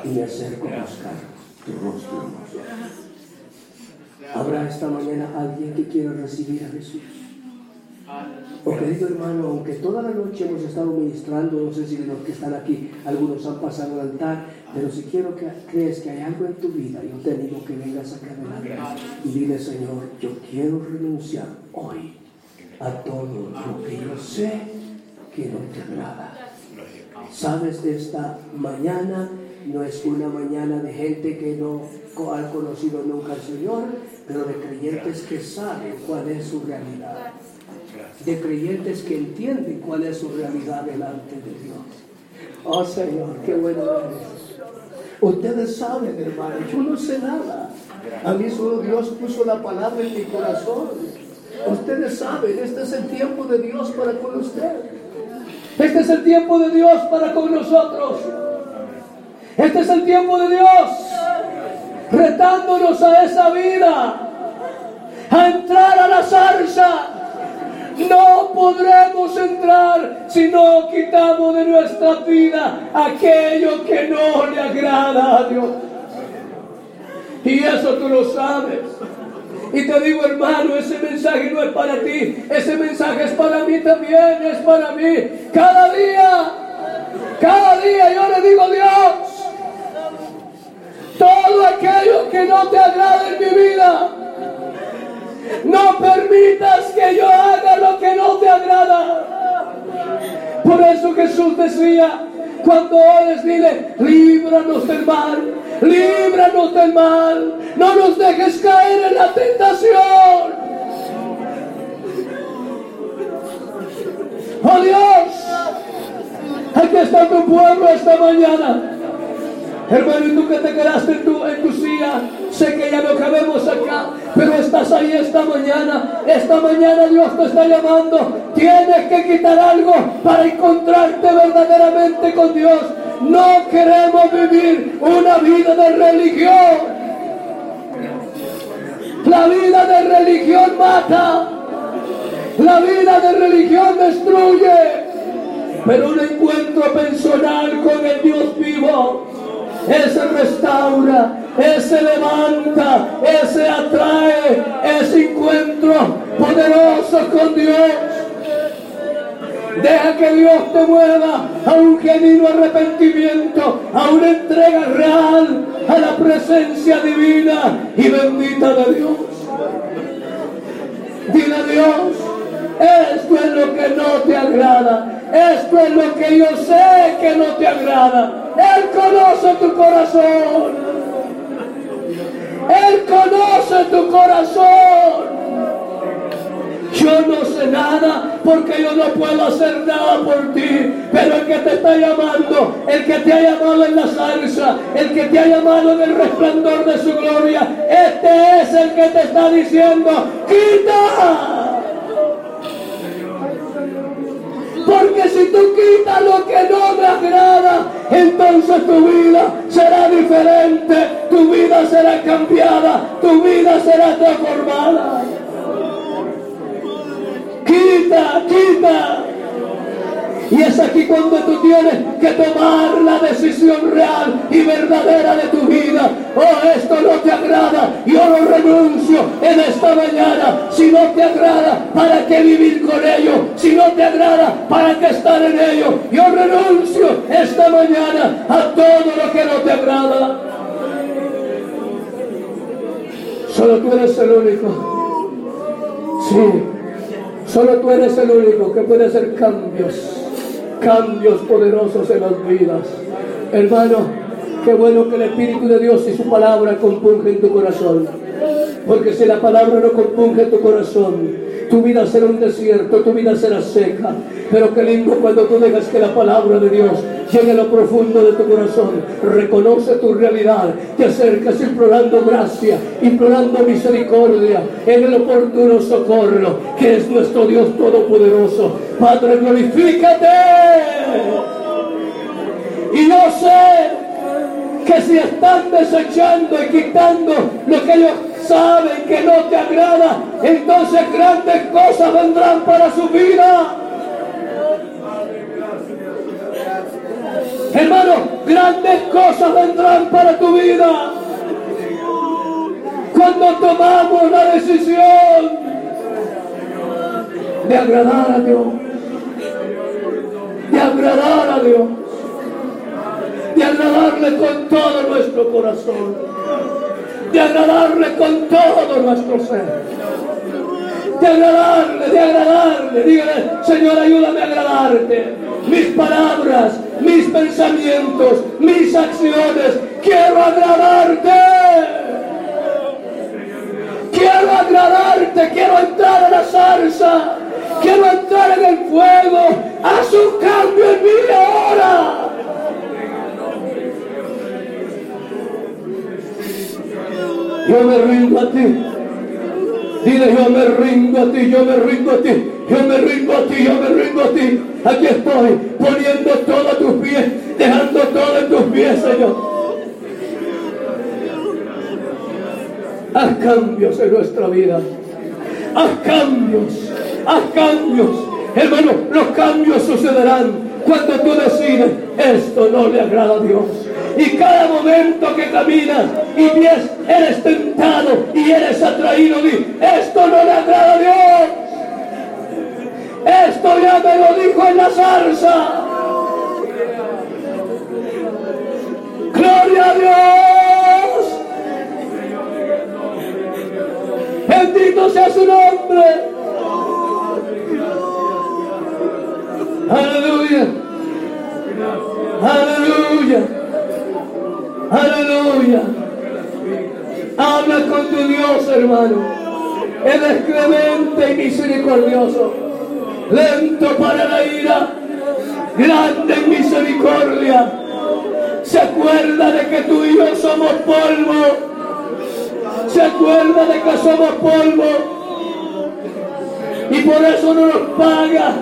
Y me acerco a buscar tu rostro hermoso. ¿Habrá esta mañana alguien que quiera recibir a Jesús? Oh querido hermano, aunque toda la noche hemos estado ministrando, no sé si de los que están aquí, algunos han pasado al altar, pero si quiero que crees que hay algo en tu vida, yo te digo que vengas acá adelante y dile, Señor, yo quiero renunciar hoy a todo lo que yo sé que no te agrada. Sabes, esta mañana no es una mañana de gente que no ha conocido nunca al Señor, pero de creyentes que saben cuál es su realidad de creyentes que entienden cuál es su realidad delante de Dios. Oh Señor, qué bueno eres. Ustedes saben, hermano, yo no sé nada. A mí solo Dios puso la palabra en mi corazón. Ustedes saben, este es el tiempo de Dios para con usted. Este es el tiempo de Dios para con nosotros. Este es el tiempo de Dios retándonos a esa vida, a entrar a la zarza no podremos entrar si no quitamos de nuestra vida aquello que no le agrada a Dios. Y eso tú lo sabes. Y te digo, hermano, ese mensaje no es para ti, ese mensaje es para mí también, es para mí. Cada día, cada día yo le digo, Dios, todo aquello que no te agrada en mi vida, no permitas que yo haga lo que no te agrada. Por eso Jesús decía, cuando ores, dile, líbranos del mal, líbranos del mal, no nos dejes caer en la tentación. Oh Dios, aquí está tu pueblo esta mañana. Hermano, y tú que te quedaste en tu, en tu silla, sé que ya no cabemos acá, pero estás ahí esta mañana. Esta mañana Dios te está llamando. Tienes que quitar algo para encontrarte verdaderamente con Dios. No queremos vivir una vida de religión. La vida de religión mata. La vida de religión destruye. Pero un encuentro personal con el Dios vivo ese restaura, ese levanta, ese atrae, ese encuentro poderoso con Dios. Deja que Dios te mueva a un genuino arrepentimiento, a una entrega real a la presencia divina y bendita de Dios. Dile a Dios, esto es lo que no te agrada. Esto es lo que yo sé que no te agrada. Él conoce tu corazón. Él conoce tu corazón. Yo no sé nada porque yo no puedo hacer nada por ti. Pero el que te está llamando, el que te ha llamado en la salsa, el que te ha llamado en el resplandor de su gloria, este es el que te está diciendo, quita. Porque si tú quitas lo que no me agrada, entonces tu vida será diferente, tu vida será cambiada, tu vida será transformada. Quita, quita. Y es aquí cuando tú tienes que tomar la decisión real y verdadera de tu vida. Oh, esto no te agrada. Yo lo renuncio en esta mañana. Si no te agrada, ¿para qué vivir con ello? Si no te agrada, ¿para qué estar en ello? Yo renuncio esta mañana a todo lo que no te agrada. Solo tú eres el único. Sí. Solo tú eres el único que puede hacer cambios cambios poderosos en las vidas. Hermano, qué bueno que el Espíritu de Dios y su palabra compunge tu corazón. Porque si la palabra no compunge tu corazón, Tu vida será un desierto, tu vida será seca. Pero qué lindo cuando tú dejas que la palabra de Dios llegue a lo profundo de tu corazón. Reconoce tu realidad. Te acercas implorando gracia, implorando misericordia en el oportuno socorro, que es nuestro Dios Todopoderoso. Padre, glorifícate. Y yo sé que si están desechando y quitando lo que ellos saben que no te agrada, entonces grandes cosas vendrán para su vida. Hermano, grandes cosas vendrán para tu vida. Cuando tomamos la decisión de agradar a Dios, de agradar a Dios, de agradarle con todo nuestro corazón, de agradarle con todo nuestro ser, de agradarle, de agradarle. Dígale, Señor, ayúdame a agradarte. Mis palabras, mis pensamientos, mis acciones, quiero agradarte. Quiero agradarte, quiero entrar a la salsa, quiero entrar en el fuego. Haz un cambio en mí ahora. Yo me rindo a ti. Dile, yo me rindo a ti, yo me rindo a ti, yo me rindo a ti, yo me rindo a ti. Aquí estoy, poniendo todo a tus pies, dejando todo en tus pies, Señor. Haz cambios en nuestra vida. Haz cambios, haz cambios. Hermano, los cambios sucederán cuando tú decides, esto no le agrada a Dios. Y cada momento que caminas y ves, eres tentado y eres atraído, di, esto no le agrada a Dios. Esto ya me lo dijo en la zarza. Gloria a Dios. Bendito sea su nombre. Aleluya. Aleluya. Aleluya. Habla con tu Dios, hermano. Él es clemente y misericordioso. Lento para la ira. Grande en misericordia. Se acuerda de que tú y yo somos polvo. Se acuerda de que somos polvo. Y por eso no nos paga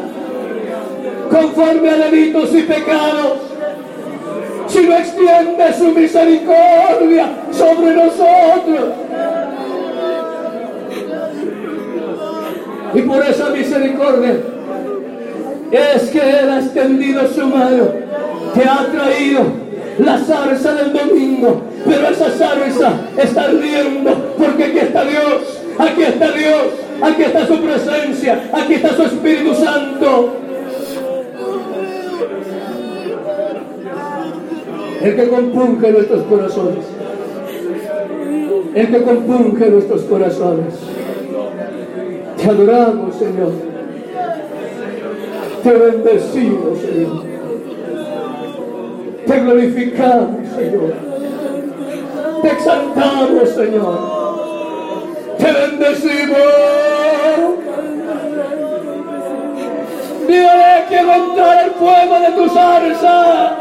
conforme a delitos y pecados sino extiende su misericordia sobre nosotros. Y por esa misericordia es que Él ha extendido su mano, te ha traído la zarza del domingo, pero esa zarza está ardiendo porque aquí está Dios, aquí está Dios, aquí está su presencia, aquí está su Espíritu Santo. El que compunge nuestros corazones, el que compunge nuestros corazones. Te adoramos, Señor. Te bendecimos, Señor. Te glorificamos, Señor. Te exaltamos, Señor. Te bendecimos. Dígale, quiero entrar al fuego de tu zarza.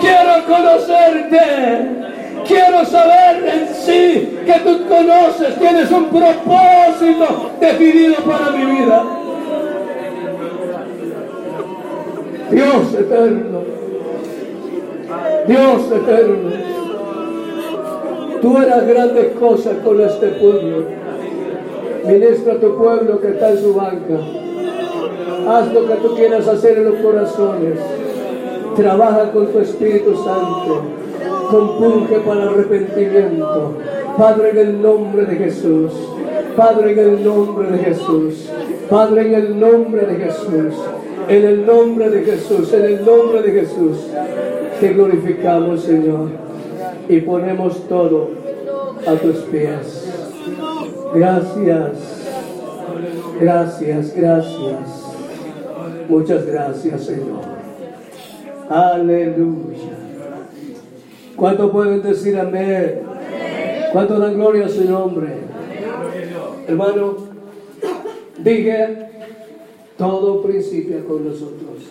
Quiero conocerte. Quiero saber en sí que tú conoces, tienes un propósito definido para mi vida. Dios eterno. Dios eterno. Tú harás grandes cosas con este pueblo. Ministra a tu pueblo que está en su banca. Haz lo que tú quieras hacer en los corazones. Trabaja con tu Espíritu Santo. Compunge para arrepentimiento. Padre, en el nombre de Jesús. Padre, en el nombre de Jesús. Padre, en el nombre de Jesús. En el nombre de Jesús. En el nombre de Jesús. Te glorificamos, Señor. Y ponemos todo a tus pies. Gracias. Gracias, gracias. Muchas gracias, Señor. Aleluya. ¿Cuánto pueden decir amén? ¿Cuánto dan gloria a su nombre? Hermano, Diga, todo principia con nosotros.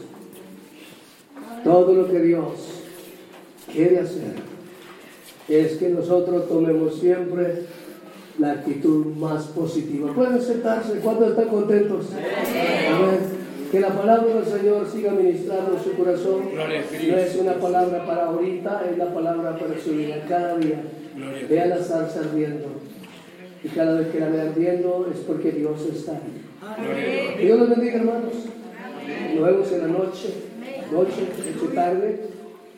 Todo lo que Dios quiere hacer es que nosotros tomemos siempre la actitud más positiva. Pueden sentarse cuando están contentos. Amén. Que la palabra del Señor siga ministrando en su corazón. No es una palabra para ahorita, es la palabra para su vida cada día. Vea la salsa ardiendo. Y cada vez que la ve ardiendo es porque Dios está ahí. Dios los bendiga, hermanos. Nos vemos en la noche, noche, noche tarde.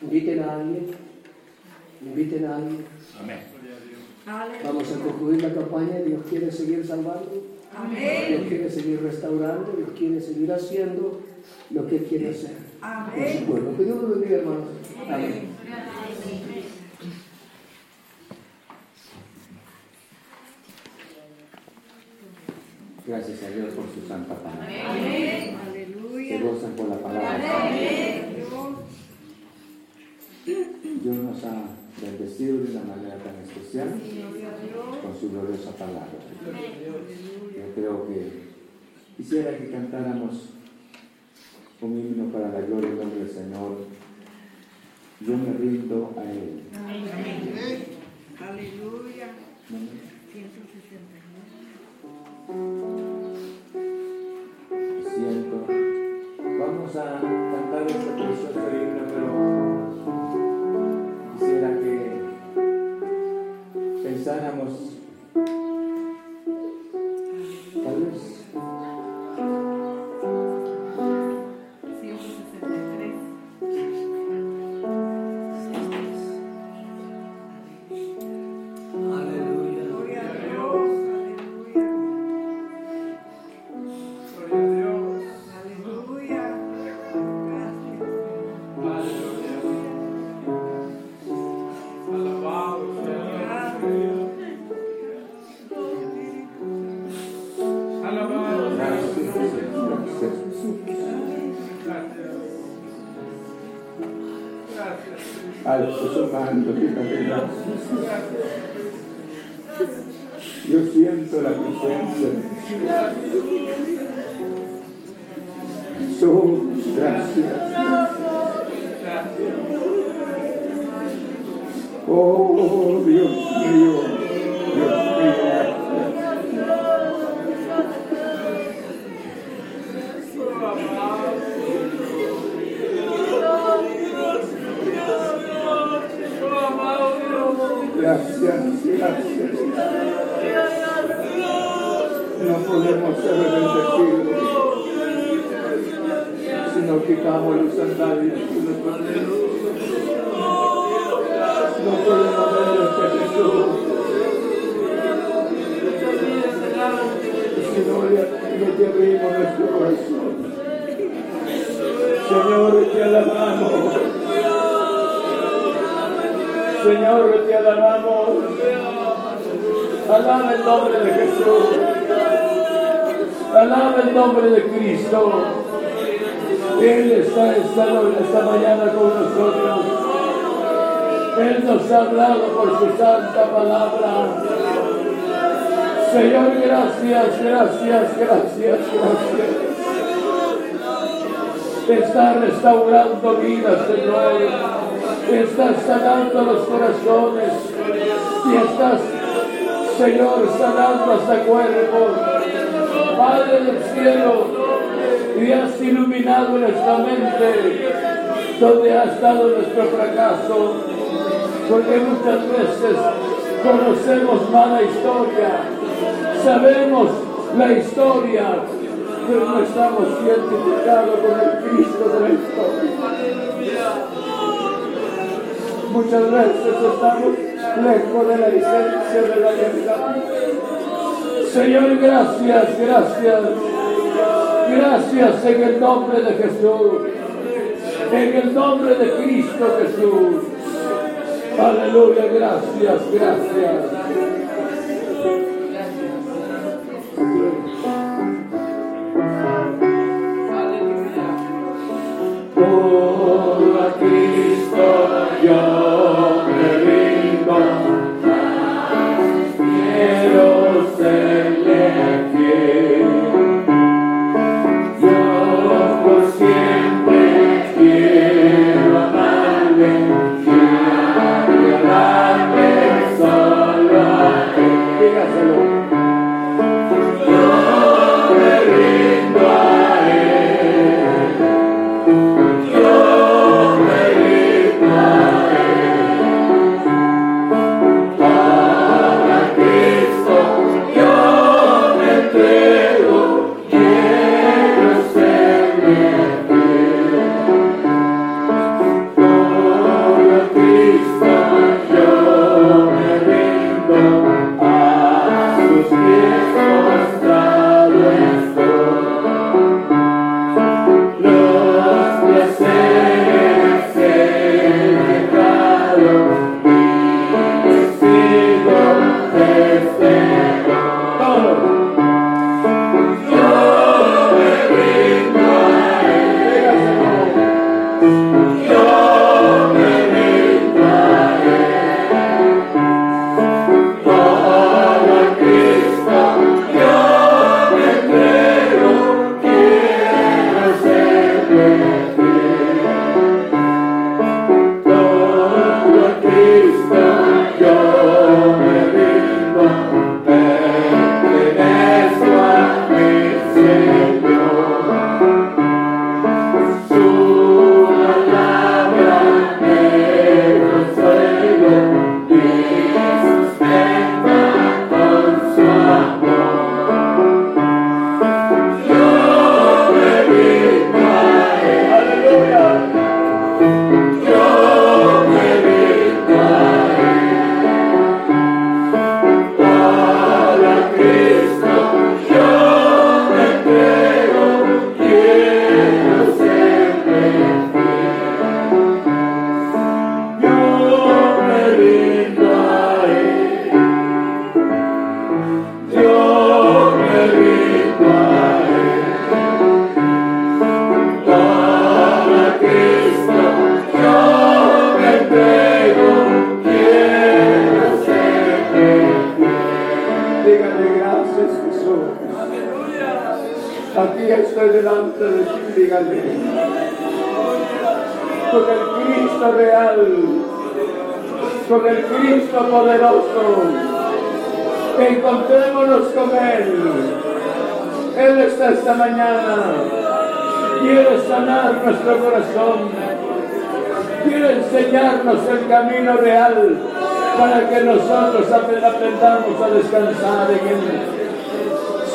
Inviten a alguien. Inviten a alguien. Vamos a concluir la campaña. Dios quiere seguir salvando. Dios quiere seguir restaurando. Dios quiere seguir haciendo lo que quiere hacer. Por su pueblo. Que Dios los bendiga, hermanos. Amén. Gracias a Dios por su santa palabra. Amén. Se gozan por la palabra. Amén. Dios nos ha bendecido de una manera tan especial con su gloriosa palabra. Yo creo que quisiera que cantáramos un himno para la gloria y nombre del Señor. Yo me rindo a Él. Aleluya. ¿No? 169. Santa palabra. Señor, gracias, gracias, gracias, gracias. Está restaurando vidas, Señor. Estás sanando los corazones. Y estás, Señor, sanando hasta cuerpo. Padre del cielo, y has iluminado nuestra mente donde ha estado nuestro fracaso. Porque muchas veces conocemos mala historia, sabemos la historia, pero no estamos identificados con el Cristo de la historia. Muchas veces estamos lejos de la licencia de la verdad. Señor, gracias, gracias. Gracias en el nombre de Jesús. En el nombre de Cristo Jesús. Aleluya, gracias, gracias. Descansar en Él.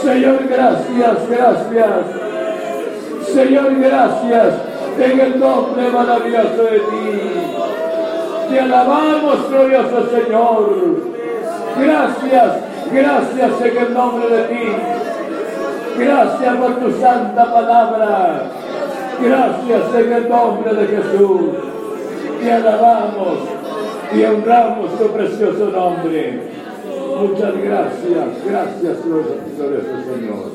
Señor, gracias, gracias. Señor, gracias en el nombre maravilloso de ti. Te alabamos, glorioso Señor. Gracias, gracias en el nombre de ti. Gracias por tu santa palabra. Gracias en el nombre de Jesús. Te alabamos y honramos tu precioso nombre. Muchas gracias, gracias, glorioso Señor.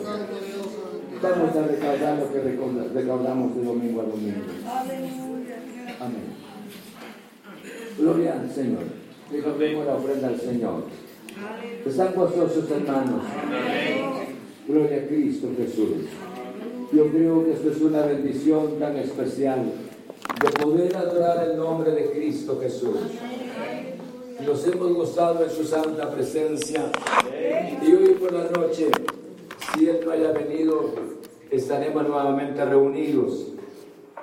Vamos a lo que recordamos de domingo a domingo. Amén. Gloria al Señor. Recordemos la ofrenda al Señor. Están gozosos hermanos. Gloria a Cristo Jesús. Yo creo que esto es una bendición tan especial de poder adorar el nombre de Cristo Jesús. Nos hemos gozado en su santa presencia. Y hoy por la noche, si Él no haya venido, estaremos nuevamente reunidos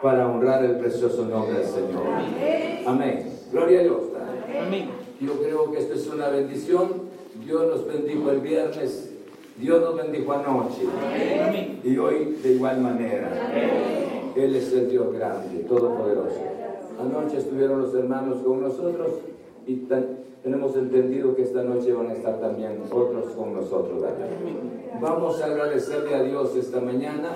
para honrar el precioso nombre del Señor. Amén. Gloria a Dios. Amén. Yo creo que esto es una bendición. Dios nos bendijo el viernes. Dios nos bendijo anoche. Y hoy de igual manera. Él es el Dios grande, todopoderoso. Anoche estuvieron los hermanos con nosotros y tenemos entendido que esta noche van a estar también otros con nosotros. Vamos a agradecerle a Dios esta mañana